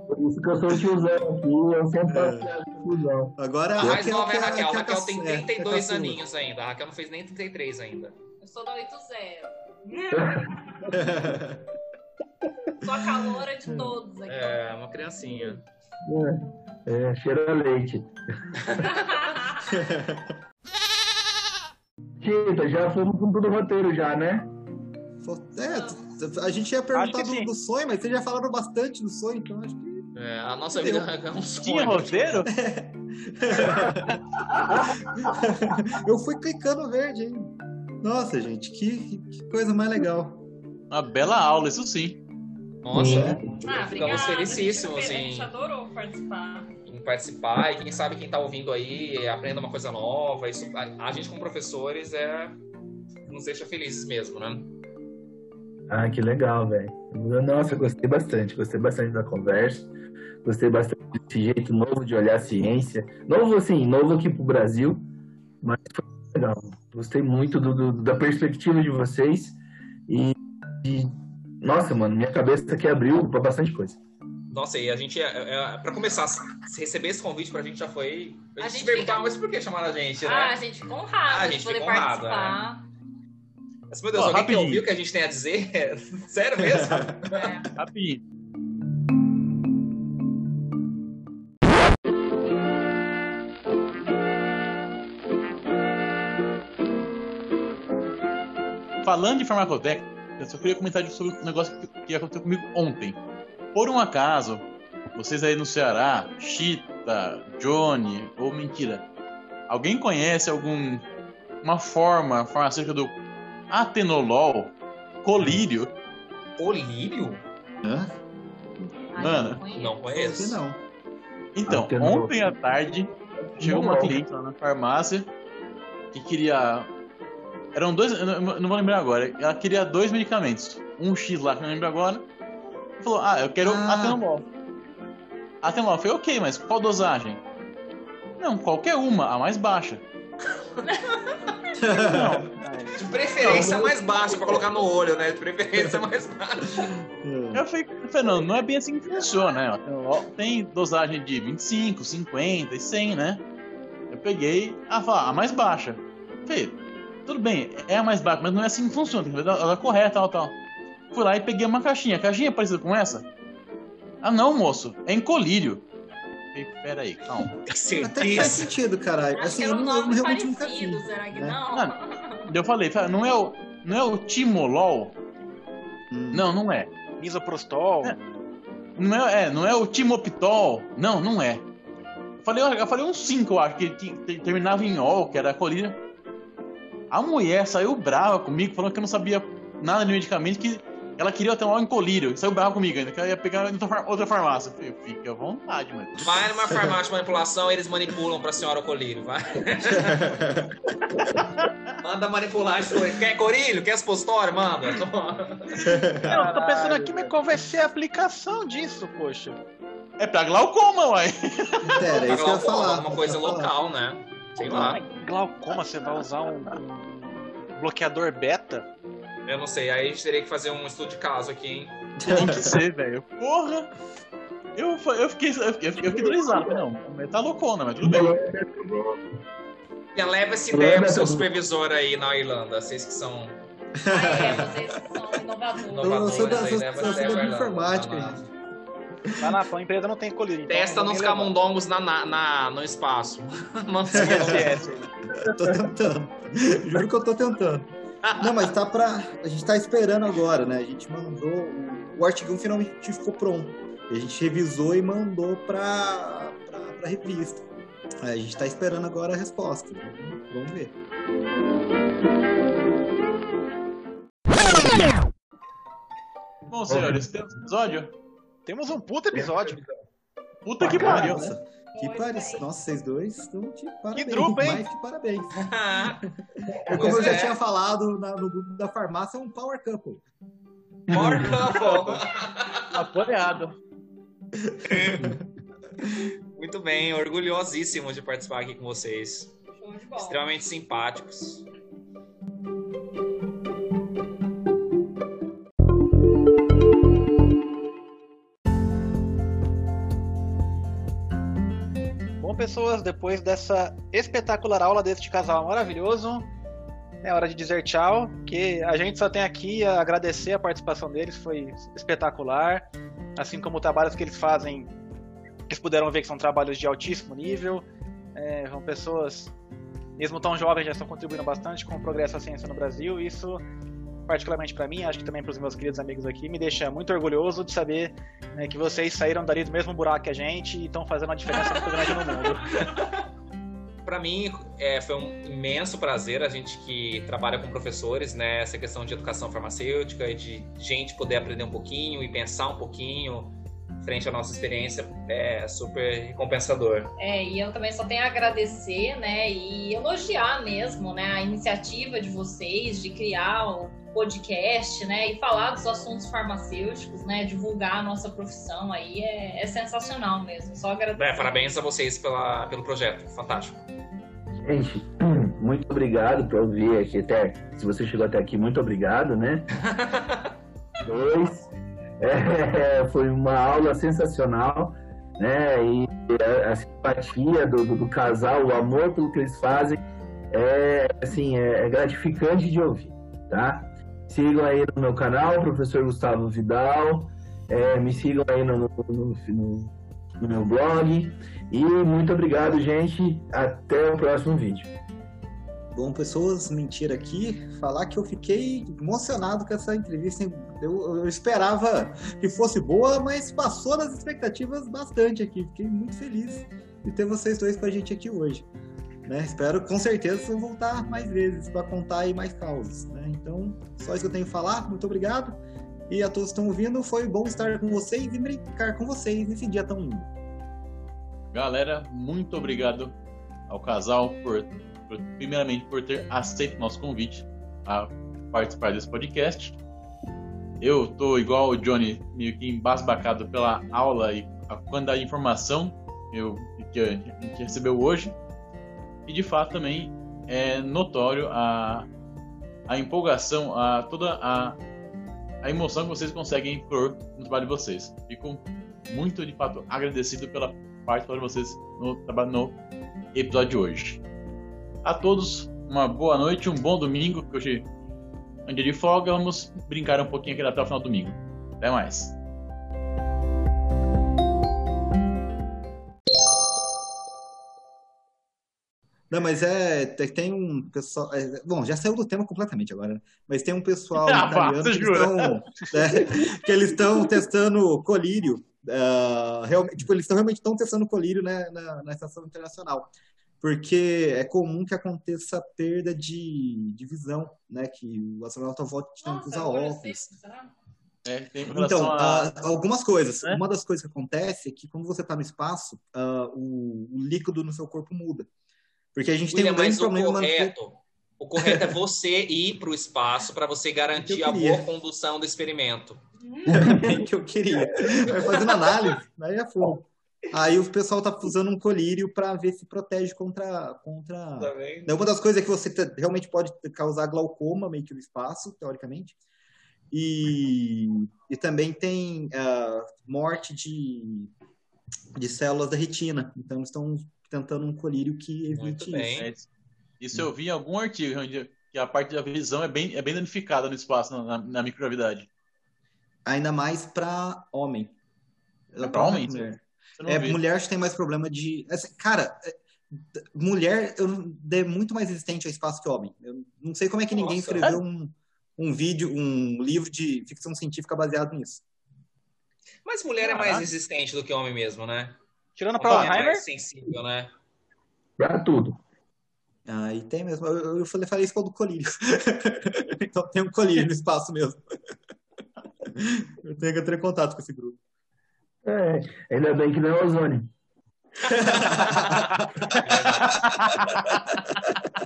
Por isso que eu sou o tiozão aqui, eu sempre É. tiozão. Agora A mais nova é a que Raquel. A que Raquel tem é, que é 32 caçula. aninhos ainda. A Raquel não fez nem 33 ainda. Eu sou da 80. Sou a caloura de todos aqui. É, uma criancinha. É, é, cheira a leite. Tita, já fomos com tudo o roteiro já, né? É, a gente ia perguntar do, do sonho, mas vocês já falaram bastante do sonho, então acho que. É, a nossa Entendeu? vida é um sonho. Tinha roteiro? Eu fui clicando verde, hein? Nossa, gente, que, que coisa mais legal. Uma bela aula, isso sim. Nossa. Ah, ficamos felicíssimos A em, gente adorou participar. em participar. E quem sabe quem tá ouvindo aí aprenda uma coisa nova. Isso, a, a gente, como professores, é nos deixa felizes mesmo, né? Ah, que legal, velho. Nossa, gostei bastante, gostei bastante da conversa. Gostei bastante desse jeito novo de olhar a ciência. Novo, assim, novo aqui pro Brasil, mas foi legal. Gostei muito do, do- da perspectiva de vocês e, e- nossa, mano, minha cabeça aqui abriu pra bastante coisa. Nossa, e a gente, é, é, pra começar, se receber esse convite pra gente já foi. A gente, A gente perguntava, fica- mas por que chamaram a gente, né? Ah, a gente ficou honrado Ah, a de gente poder fica honrado, participar. Mas, meu Deus, Ó, alguém quer rapidinho. ouvir o que a gente tem a dizer? Sério mesmo? É. Rapidinho. Falando de farmacotécnica, eu só queria comentar sobre um negócio que, que aconteceu comigo ontem. Por um acaso, vocês aí no Ceará, Chita, Johnny, ou mentira, alguém conhece algum uma forma farmacêutica do atenolol, colírio? Colírio? Hã? Ai, Mano, não conheço. Não não. Então, Atenolol. ontem à tarde chegou uma cliente lá na farmácia que queria. Eram dois. Não, não vou lembrar agora. Ela queria dois medicamentos. Um X lá, que eu não lembro agora. E falou: Ah, eu quero Ah. atenolol. Atenolol. Eu falei: Ok, mas qual dosagem? Não, qualquer uma, a mais baixa. não. De preferência mais baixo pra colocar no olho, né? De preferência mais baixo. Eu falei, falei, não, não é bem assim que funciona, né? Tem dosagem de 25, 50 e 100, né? Eu peguei, ela falou, ah, a mais baixa. Eu Falei, tudo bem, é a mais baixa, mas não é assim que funciona, tem que ver ela correta, tal, tal. Fui lá e peguei uma caixinha. A caixinha é parecida com essa? Ah, não, moço, é em colírio. Peraí, calma. Até faz sentido, caralho. Acho Assim, que eu um não, eu realmente nunca parecido, vi. será que né? não? Eu falei, não é o, não é o Timolol? Hum. Não, não é. Misoprostol. É. Não é, é, não é o Timopitol. Não, não é. Eu falei, eu falei uns 5, eu acho, que, que- que terminava em ol, que era colírio. A mulher saiu brava comigo, falando que eu não sabia nada de medicamento, que ela queria até um em colírio. Saiu brava comigo ainda, que ela ia pegar em outra far- outra farmácia. Eu falei, fique à vontade, mas. Vai numa farmácia de manipulação, eles manipulam pra senhora o colírio, vai. Manda manipular isso. Quer corilho? Quer supositório? Manda. Eu tô pensando aqui, mas qual vai ser a aplicação disso, poxa? É pra glaucoma, uai. Pera, é isso que eu ia falar. Uma coisa local, né? Sei lá. Glaucoma, você vai usar um, um bloqueador beta? Eu não sei. Aí a gente teria que fazer um estudo de caso aqui, hein? Tem que ser, velho. Porra! Eu, eu fiquei, eu fiquei, eu fiquei. Falei, Não, mas tá loucona, mas tudo bem. Já leva essa ideia pro seu supervisor aí na Irlanda. Vocês que são Ah, é, vocês são inovadores. Eu sou da- inovadores aí, sou- leva sou essa ideia da pra Irlanda. informática, gente. Lá na a empresa não tem colírio. então Testa não nos camundongos na, na, na- no espaço. Manda os ISS. Tô tentando. Juro que eu tô tentando. Não, mas tá pra. A gente tá esperando agora, né? A gente mandou. o- artigo finalmente ficou pronto. A gente revisou e mandou pra, pra, pra revista. A gente tá esperando agora a resposta. Vamos ver. Bom, senhores, temos episódio? Temos um puta episódio. Puta que pariu. Nossa, que parece. Nossa, vocês dois estão de parabéns. drupa, hein? Mais que parabéns. Pois Como eu já é. tinha falado na- no grupo da farmácia, é um power couple. More couple. Apoiado. Muito bem, orgulhosíssimo de participar aqui com vocês. Extremamente simpáticos. Pessoas, depois dessa espetacular aula deste casal maravilhoso, é hora de dizer tchau, que a gente só tem aqui a agradecer a participação deles, foi espetacular, assim como trabalhos que eles fazem, vocês puderam ver que são trabalhos de altíssimo nível, é, são pessoas, mesmo tão jovens, já estão contribuindo bastante com o progresso da ciência no Brasil, isso, particularmente para mim, acho que também para os meus queridos amigos aqui, me deixa muito orgulhoso de saber né, que vocês saíram dali do mesmo buraco que a gente e estão fazendo uma diferença muito grande no mundo. Para mim, é, foi um imenso prazer a gente que trabalha com professores, né? Essa questão de educação farmacêutica e de gente poder aprender um pouquinho e pensar um pouquinho frente à nossa experiência é super recompensador. É, e eu também só tenho a agradecer, né, e elogiar mesmo, né, a iniciativa de vocês de criar o podcast, né, e falar dos assuntos farmacêuticos, né, divulgar a nossa profissão aí é, é sensacional mesmo. Só agradecer. É, parabéns a vocês pela, pelo projeto, fantástico. Gente, muito obrigado por ouvir aqui até. Se você chegou até aqui, muito obrigado, né? Dois. É, foi uma aula sensacional, né? E a, a simpatia do, do, do, casal, o amor pelo que eles fazem, é assim, é, é gratificante de ouvir, tá? Sigam aí no meu canal, professor Gustavo Vidal. É, me sigam aí no, no, no, no meu blog. E muito obrigado, gente. Até o próximo vídeo. Bom, pessoas, mentira aqui, falar que eu fiquei emocionado com essa entrevista. Eu, eu, esperava que fosse boa, mas passou das expectativas bastante aqui. Fiquei muito feliz de ter vocês dois com a gente aqui hoje. Né? Espero com certeza voltar mais vezes para contar aí mais causas. Né? Então, só isso que eu tenho a falar. Muito obrigado. E a todos que estão ouvindo, foi bom estar com vocês e brincar com vocês nesse dia tão lindo. Galera, muito obrigado ao casal por primeiramente por ter aceito nosso convite a participar desse podcast. Eu tô igual o Johnny, meio que embasbacado pela aula e a quantidade de informação eu, que a gente recebeu hoje. E de fato também é notório a, a empolgação, a toda a, a emoção que vocês conseguem pôr no trabalho de vocês. Fico muito de fato agradecido pela participação de vocês no, no episódio de hoje. A todos, uma boa noite, um bom domingo, que hoje é um dia de folga. Vamos brincar um pouquinho aqui até o final do domingo. Até mais. Não, mas é. Tem um pessoal. É, bom, já saiu do tema completamente agora, né? Mas tem um pessoal ah, italiano que, estão, é, que eles estão testando colírio. Uh, realmente, tipo, eles estão realmente estão testando colírio né, na, na estação internacional porque é comum que aconteça perda de, de visão, né? Que o astronauta volte tendo que usar óculos. É, então, a... uh, algumas coisas. É? Uma das coisas que acontece é que quando você está no espaço, uh, o, o, líquido no seu corpo muda. Porque a gente William, tem um grande problema... O correto, o correto é você ir para o espaço para você garantir a boa condução do experimento. É que eu queria. Vai fazendo análise, aí é fogo. Aí o pessoal tá usando um colírio para ver se protege contra. contra... Tá Uma das coisas é que você realmente pode causar glaucoma meio que no espaço, teoricamente. E, e também tem uh, morte de, de células da retina. Então estão tentando um colírio que evite isso. Isso eu vi em algum artigo, onde que a parte da visão é bem, é bem danificada no espaço, na, na microgravidade. Ainda mais para homem. É para homem? Mulher. É, mulher acho que tem mais problema de. Assim, cara, é, mulher eu, é muito mais resistente ao espaço que homem. Eu não sei como é que ninguém Nossa, escreveu um, um vídeo, um livro de ficção científica baseado nisso. Mas mulher é mais resistente do que homem mesmo, né? Tirando pra Alzheimer? É sensível, né? Pra tudo. Ah, e tem mesmo. Eu, eu falei, falei isso com o do colírio. então tem um colírio no espaço mesmo. eu tenho que entrar em contato com esse grupo. É, ainda bem que não é ozônio.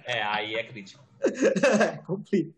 é, aí é crítico. Complica.